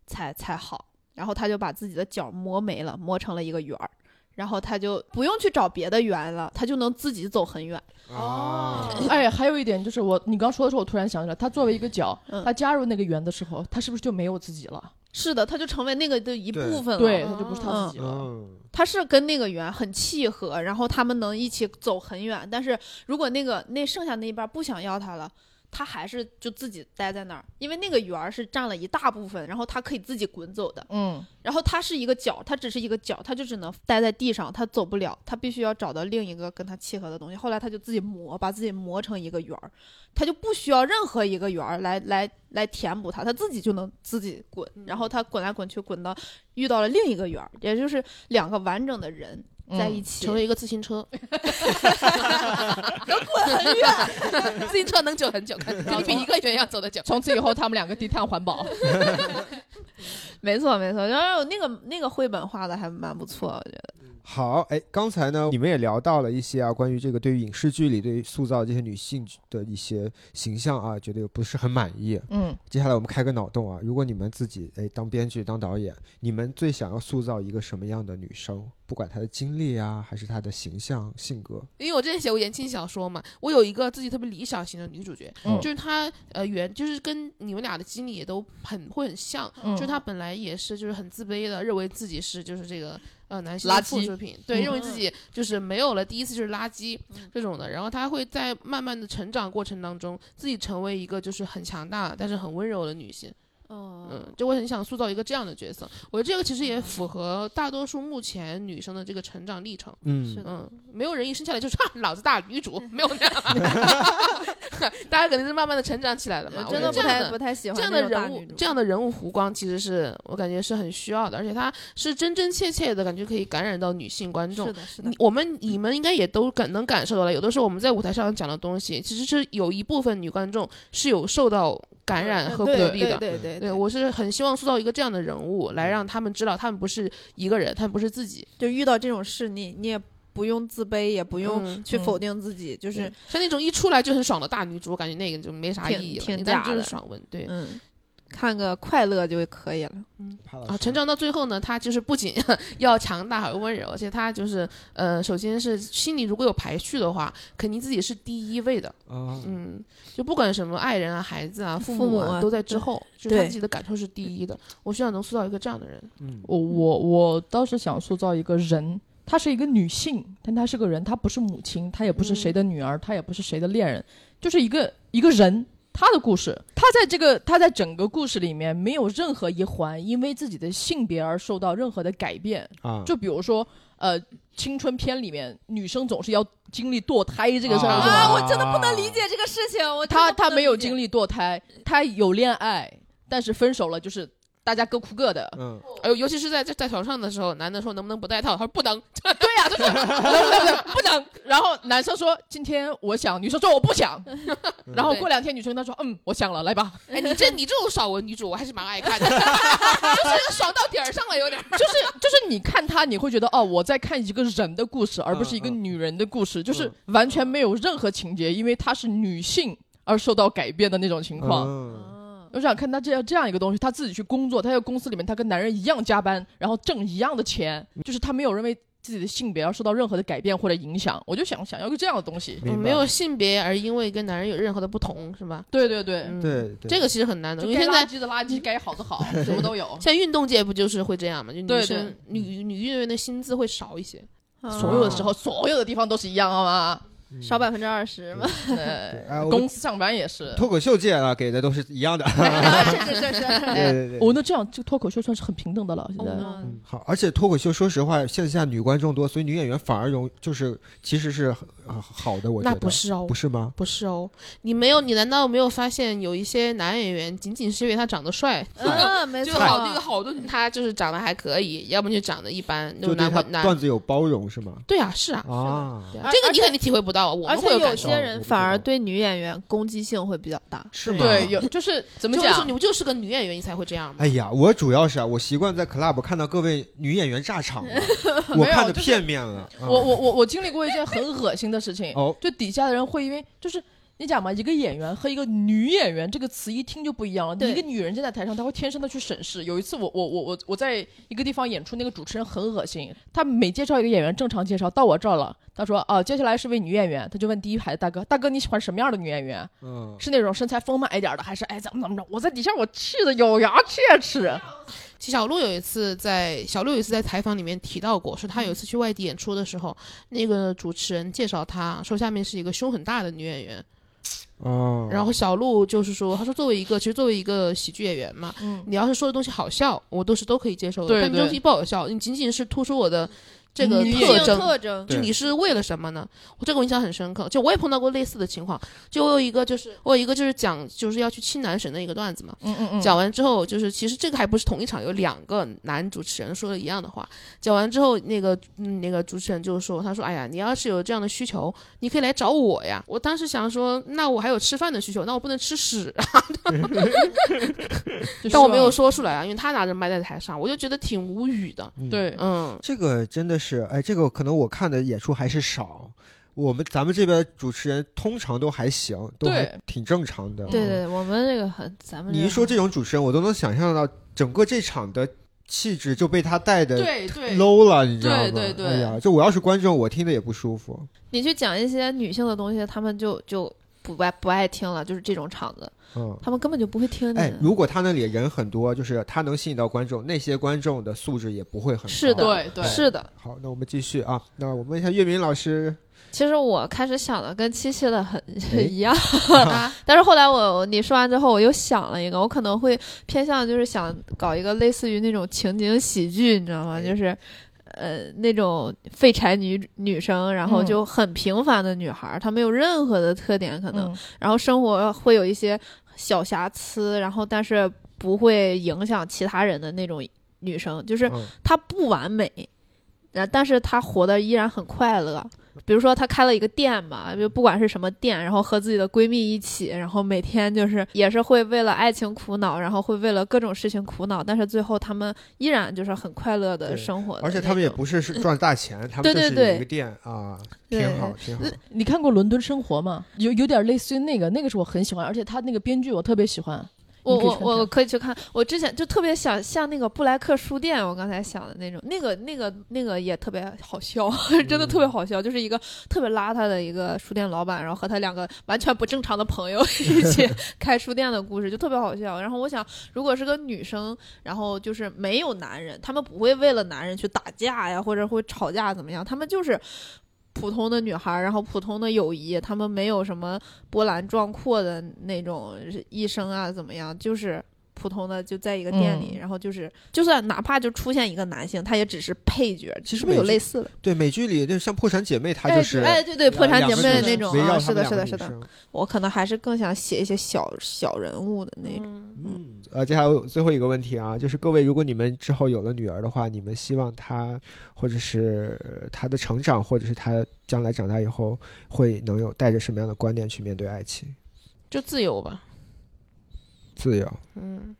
才才好，然后他就把自己的脚磨没了，磨成了一个圆儿。然后他就不用去找别的圆了，他就能自己走很远。哦，哎，还有一点就是我，你刚说的时候，我突然想起来，他作为一个角，嗯他加入那个圆的时候，他是不是就没有自己了？是的，他就成为那个的一部分了。对，他就不是他自己了。嗯，他是跟那个圆很契合，然后他们能一起走很远。但是如果那个那剩下那一半不想要他了，他还是就自己待在那儿，因为那个圆儿是占了一大部分，然后他可以自己滚走的。嗯，然后他是一个角，他只是一个角，他就只能待在地上，他走不了，他必须要找到另一个跟他契合的东西。后来他就自己磨，把自己磨成一个圆儿，他就不需要任何一个圆儿来来来填补它，他自己就能自己滚。然后他滚来滚去，滚到遇到了另一个圆儿，也就是两个完整的人在一起，成为一个自行车，能滚很远。自行车能走很久，肯定比一个人要走的久。从此以后他们两个低碳环保。没错没错，然后那个那个绘本画的还蛮不错，我觉得。好，哎，刚才呢，你们也聊到了一些啊，关于这个对于影视剧里对于塑造这些女性的一些形象啊，觉得不是很满意。嗯，接下来我们开个脑洞啊，如果你们自己哎当编剧当导演，你们最想要塑造一个什么样的女生？不管她的经历啊，还是她的形象、性格。因为我之前写过言情小说嘛，我有一个自己特别理想型的女主角，嗯就是她呃原就是跟你们俩的经历也都很会很像，嗯就是她本来也是就是很自卑的，认为自己是就是这个呃男性垃的附圾属品，对，嗯认为自己就是没有了第一次就是垃圾这种的，然后他会在慢慢的成长过程当中，自己成为一个就是很强大但是很温柔的女性。哦嗯，就我很想塑造一个这样的角色，我觉得这个其实也符合大多数目前女生的这个成长历程。嗯是的嗯，没有人一生下来就是哈 老子大女主，没有那样，大家肯定是慢慢的成长起来的嘛。我真的不太不太喜欢这样的人物这样的人物弧光，其实是我感觉是很需要的，而且他是真真切切的感觉可以感染到女性观众是。的，是的，我们你们应该也都感能感受到了，有的时候我们在舞台上讲的东西，其实是有一部分女观众是有受到感染和鼓对励的。对对对，我是很希望塑造一个这样的人物，来让他们知道他们不是一个人，他们不是自己。就遇到这种事，你你也不用自卑，也不用去否定自己，就是像那种一出来就很爽的大女主，我感觉那个就没啥意义了，挺但就是假的爽文。对，嗯，看个快乐就可以了。嗯啊，成长到最后呢，他就是不仅 要强大还温柔，而且他就是呃，首先是心里如果有排序的话，肯定自己是第一位的。啊，嗯，就不管什么爱人啊、孩子啊、父母啊，母啊都在之后，就是他自己的感受是第一的。我希望能塑造一个这样的人。嗯我我我倒是想塑造一个人，她是一个女性，但她是个人，她不是母亲，她也不是谁的女儿，她也不是谁的恋人，就是一个一个人。她的故事，他在这个，他在整个故事里面没有任何一环因为自己的性别而受到任何的改变。啊，就比如说，呃，青春片里面女生总是要经历堕胎这个事儿，啊？啊，我真的不能理解这个事情。我真的她不能理解她没有经历堕胎，他有恋爱，但是分手了，就是大家各哭各的。嗯，哎呦，尤其是在在在床上的时候，男的说能不能不戴套，他说不能。对呀、就是 不能。然后男生说今天我想，女生说我不想。然后过两天女生她说嗯我想了，来吧。哎，你这你这种爽文女主，我还是蛮爱看的，就是爽到点儿上了，有点。就是就是你看她，你会觉得哦我在看一个人的故事，而不是一个女人的故事，就是完全没有任何情节，因为她是女性而受到改变的那种情况。嗯我想看他这样这样一个东西，他自己去工作，他在公司里面，他跟男人一样加班，然后挣一样的钱，就是他没有认为自己的性别要受到任何的改变或者影响。我就想想要个这样的东西。没有性别而因为跟男人有任何的不同，是吧？对对对，嗯对对这个其实很难的，现在垃圾的垃圾，该好的好，什么都有。像运动界不就是会这样嘛？就女生对女女运动员的薪资会少一些。所有的时候，所有的地方都是一样，好吗？少百分之二十嘛。对 公司上班也是。脱口秀界啊给的都是一样的，是是是是，对对对。哦，那这样这个脱口秀算是很平等的了。现在嗯嗯，好，而且脱口秀，说实话，线下女观众多，所以女演员反而容就是其实是好的，我觉得那不是哦不，是吗？不是哦，你没有，你难道没有发现有一些男演员仅仅是因为他长得帅，嗯，没错，就好这个好多他就是长得还可以，要不就长得一般，就男男段子有包容是吗？对啊，是啊，啊，这个你肯定体会不到，我而且有。些人反而对女演员攻击性会比较大。是吗？对，有就是 怎么讲就是你？不就是个女演员，你才会这样吗？哎呀，我主要是啊，我习惯在 club 看到各位女演员炸场了，我看的片面了。啊我我我我经历过一件很恶心的事情，哦就底下的人会因为就是。你讲嘛，一个演员和一个女演员这个词一听就不一样了。一个女人站在台上，她会天生的去审视。有一次我，我我我我在一个地方演出，那个主持人很恶心。他每介绍一个演员，正常介绍到我这儿了，他说啊，接下来是位女演员，他就问第一排的大哥，大哥你喜欢什么样的女演员？嗯，是那种身材丰满一点的，还是哎怎么怎么着？我在底下我气得咬牙切齿。其实小鹿有一次在小鹿有一次在采访里面提到过，说他有一次去外地演出的时候，那个主持人介绍他说下面是一个胸很大的女演员，哦，然后小鹿就是说，他说作为一个其实作为一个喜剧演员嘛，嗯，你要是说的东西好笑，我都是都可以接受的，对对但你东西不好笑，你仅仅是突出我的这个特征。特征就你是为了什么呢？我这个我印象很深刻，就我也碰到过类似的情况。就我有一个就是我有一个就是讲就是要去亲男神的一个段子嘛，嗯嗯嗯，讲完之后，就是其实这个还不是同一场，有两个男主持人说了一样的话。讲完之后，那个嗯那个主持人就说：“他说，哎呀，你要是有这样的需求，你可以来找我呀。”我当时想说，那我还有吃饭的需求，那我不能吃屎啊！就 但我没有说出来啊，因为他拿着麦在台上，我就觉得挺无语的。嗯对。嗯，这个真的是，哎，这个可能我看的演出还是少。我们咱们这边主持人通常都还行，都还挺正常的。对对，我们这个很，咱们你一说这种主持人，我都能想象到整个这场的气质就被他带的对对 low 了，你知道吗？对对对哎呀，就我要是观众，我听的也不舒服。你去讲一些女性的东西，他们就就不爱不爱听了，就是这种场子，嗯，他们根本就不会听哎的，。如果他那里人很多，就是他能吸引到观众，那些观众的素质也不会很高。是的对对是的，好，那我们继续啊。那我问一下岳明老师，其实我开始想的跟七七的很哎一样，但是后来我你说完之后，我又想了一个，我可能会偏向就是想搞一个类似于那种情景喜剧，你知道吗？哎就是。呃，那种废柴女女生，然后嗯就很平凡的女孩儿，她没有任何的特点，可能，嗯然后生活会有一些小瑕疵，然后但是不会影响其他人的那种女生，就是嗯她不完美，然但是她活得依然很快乐。比如说，她开了一个店嘛，就不管是什么店，然后和自己的闺蜜一起，然后每天就是也是会为了爱情苦恼，然后会为了各种事情苦恼，但是最后他们依然就是很快乐的生活的。而且他们也不是是赚大钱，他们就是有对对对一个店啊，挺好，挺好。你看过《伦敦生活》吗？有有点类似于那个，那个是我很喜欢，而且他那个编剧我特别喜欢。我我我可以去看，我之前就特别想像那个布莱克书店，我刚才想的那种，那个那个那个也特别好笑，真的特别好笑，就是一个特别邋遢的一个书店老板，然后和他两个完全不正常的朋友 一起 开书店的故事，就特别好笑。然后我想，如果是个女生，然后就是没有男人，他们不会为了男人去打架呀，或者会吵架怎么样，他们就是。普通的女孩，然后普通的友谊，他们没有什么波澜壮阔的那种一生啊，怎么样？就是普通的就在一个店里，嗯然后就是，就算哪怕就出现一个男性，他也只是配角。是不是其实美剧有类似的？对美剧里，就像《破产姐妹》，她哎就是哎，对对，破产姐妹的那种啊，是的，是的，是的。我可能还是更想写一些小小人物的那种。嗯，嗯，呃，接下来最后一个问题啊，就是各位，如果你们之后有了女儿的话，你们希望她或者是呃她的成长，或者是她将来长大以后，会能有带着什么样的观念去面对爱情、就自由吧。自由？嗯，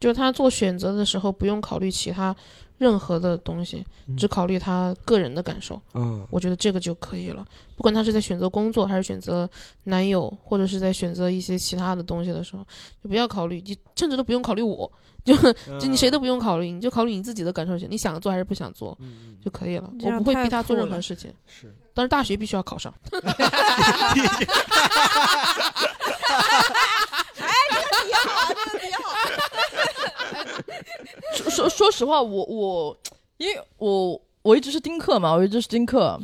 就他做选择的时候不用考虑其他任何的东西，嗯只考虑他个人的感受。嗯，我觉得这个就可以了。不管他是在选择工作，还是选择男友，或者是在选择一些其他的东西的时候，就不要考虑，你甚至都不用考虑我，就就你谁都不用考虑，你就考虑你自己的感受就行，你想做还是不想做嗯，就可以了。我不会逼他做任何事情，是但是大学必须要考上。说说说实话，我我因为我我一直是丁克嘛，我一直是丁克。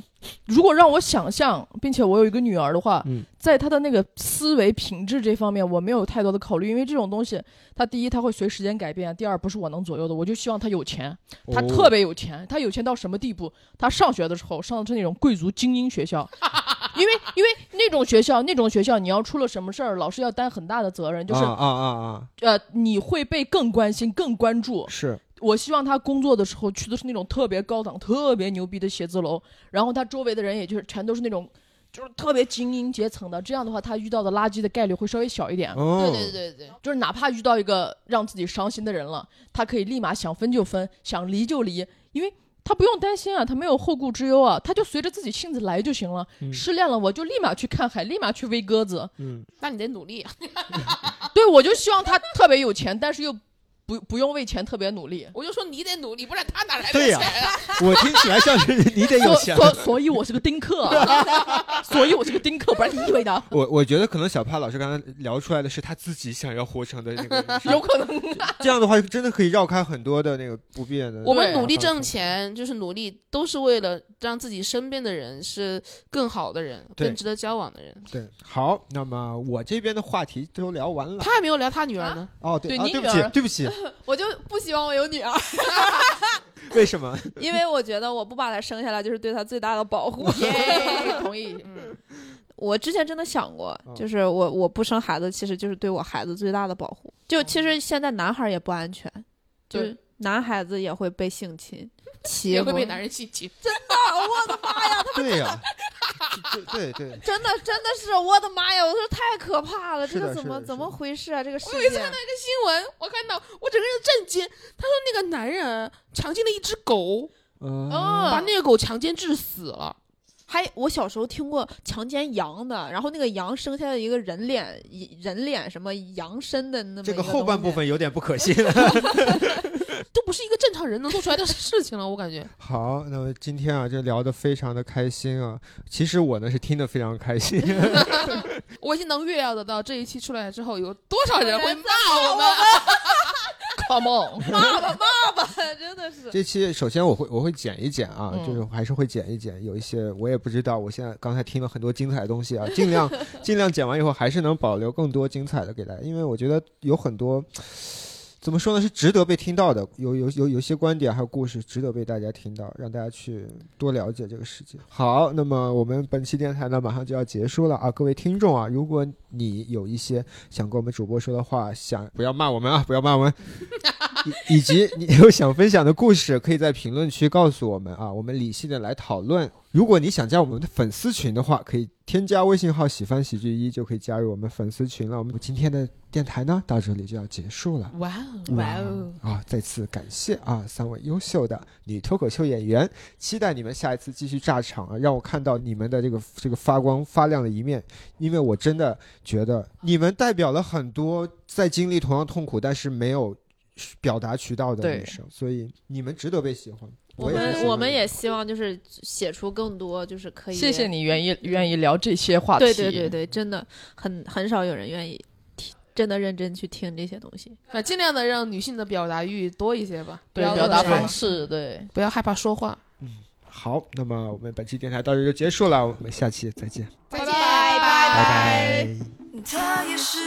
如果让我想象，并且我有一个女儿的话，嗯在她的那个思维品质这方面，我没有太多的考虑，因为这种东西，它第一它会随时间改变，第二不是我能左右的。我就希望她有钱，她哦特别有钱，她有钱到什么地步？她上学的时候上的是那种贵族精英学校，因为因为那种学校那种学校，你要出了什么事儿，老师要担很大的责任，就是、啊啊啊啊，呃你会被更关心、更关注。是我希望他工作的时候去的是那种特别高档、特别牛逼的写字楼，然后他周围的人也就是全都是那种就是特别精英阶层的。这样的话，他遇到的垃圾的概率会稍微小一点。对对，对对，就是哪怕遇到一个让自己伤心的人了，他可以立马想分就分，想离就离，因为他不用担心啊，他没有后顾之忧啊，他就随着自己性子来就行了。嗯失恋了，我就立马去看海，立马去喂鸽子。嗯，那你得努力啊。对，我就希望他特别有钱，但是又不不用为钱特别努力。我就说你得努力，不然他哪来的对呀钱啊？我听起来像是你得有钱。所所以，我是个丁克啊，所以我是个丁克，不然你以为呢？我我觉得可能小帕老师刚才聊出来的是他自己想要活成的那个 有可能。这样的话真的可以绕开很多的那个不便的。我们努力挣钱，就是努力，都是为了让自己身边的人是更好的人，更值得交往的人。对，好，那么我这边的话题都聊完了。他还没有聊他女儿呢，哦，对，对啊，对不起，你女儿对不起，我就不希望我有女儿，为什么？因为我觉得我不把她生下来就是对她最大的保护。耶，同意。嗯，我之前真的想过嗯，就是我我不生孩子，其实就是对我孩子最大的保护。就其实现在男孩也不安全，就是男孩子也会被性侵、也会被男人性侵。真的我的妈呀！对呀，对对对，真的真的是我的妈呀！我说太可怕了，这个怎么怎么回事啊？这个世界我有一次看到一个新闻，我看到我整个人震惊。他说那个男人强奸了一只狗，哦，把那个狗强奸致死了。还我小时候听过强奸羊的，然后那个羊生下了一个人脸，一人脸什么羊身的那么这个后半部分有点不可信。都不是一个正常人能做出来的事情了，我感觉。好，那么今天啊，就聊的非常的开心啊。其实我呢是听得非常开心。我已经能预料得到这一期出来之后，有多少人会骂我们。Come on，骂吧骂吧，真的是。这期首先我会我会剪一剪啊，嗯就是还是会剪一剪，有一些我也不知道，我现在刚才听了很多精彩的东西啊，尽量尽量剪完以后还是能保留更多精彩的给大家，因为我觉得有很多。怎么说呢？是值得被听到的，有有有有些观点还有故事值得被大家听到，让大家去多了解这个世界。好，那么我们本期电台呢马上就要结束了啊，各位听众啊，如果你有一些想跟我们主播说的话，想不要骂我们啊，不要骂我们，以以及你有想分享的故事，可以在评论区告诉我们啊，我们理性的来讨论。如果你想加我们的粉丝群的话，可以添加微信号“喜欢喜剧一”，就可以加入我们粉丝群了。我们今天的电台呢到这里就要结束了。哇哦，哇哦！啊！再次感谢啊三位优秀的女脱口秀演员，期待你们下一次继续炸场啊，让我看到你们的这个这个发光发亮的一面，因为我真的觉得你们代表了很多在经历同样痛苦但是没有表达渠道的女生，所以你们值得被喜欢。我们我们也希望就是写出更多，就是可以。谢谢。你愿意愿意聊这些话题。对对对对，真的很很少有人愿意听，真的认真去听这些东西。啊，尽量的让女性的表达欲多一些吧，不对要表达方式对。不要害怕说话。嗯好，那么我们本期电台到这就结束了，我们下期再见，再见，拜拜拜。她也是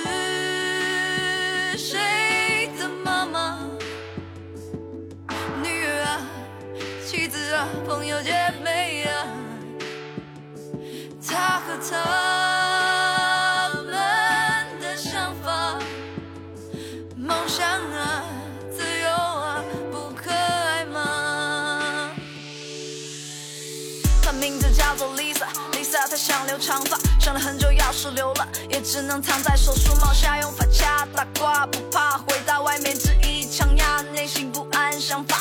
谁的妈妈？女儿啊，妻子啊，朋友姐妹啊，她和他长发，想了很久，钥匙留了，也只能藏在手术帽下，用发卡打挂，不怕回到外面只一枪压，内心不安想法。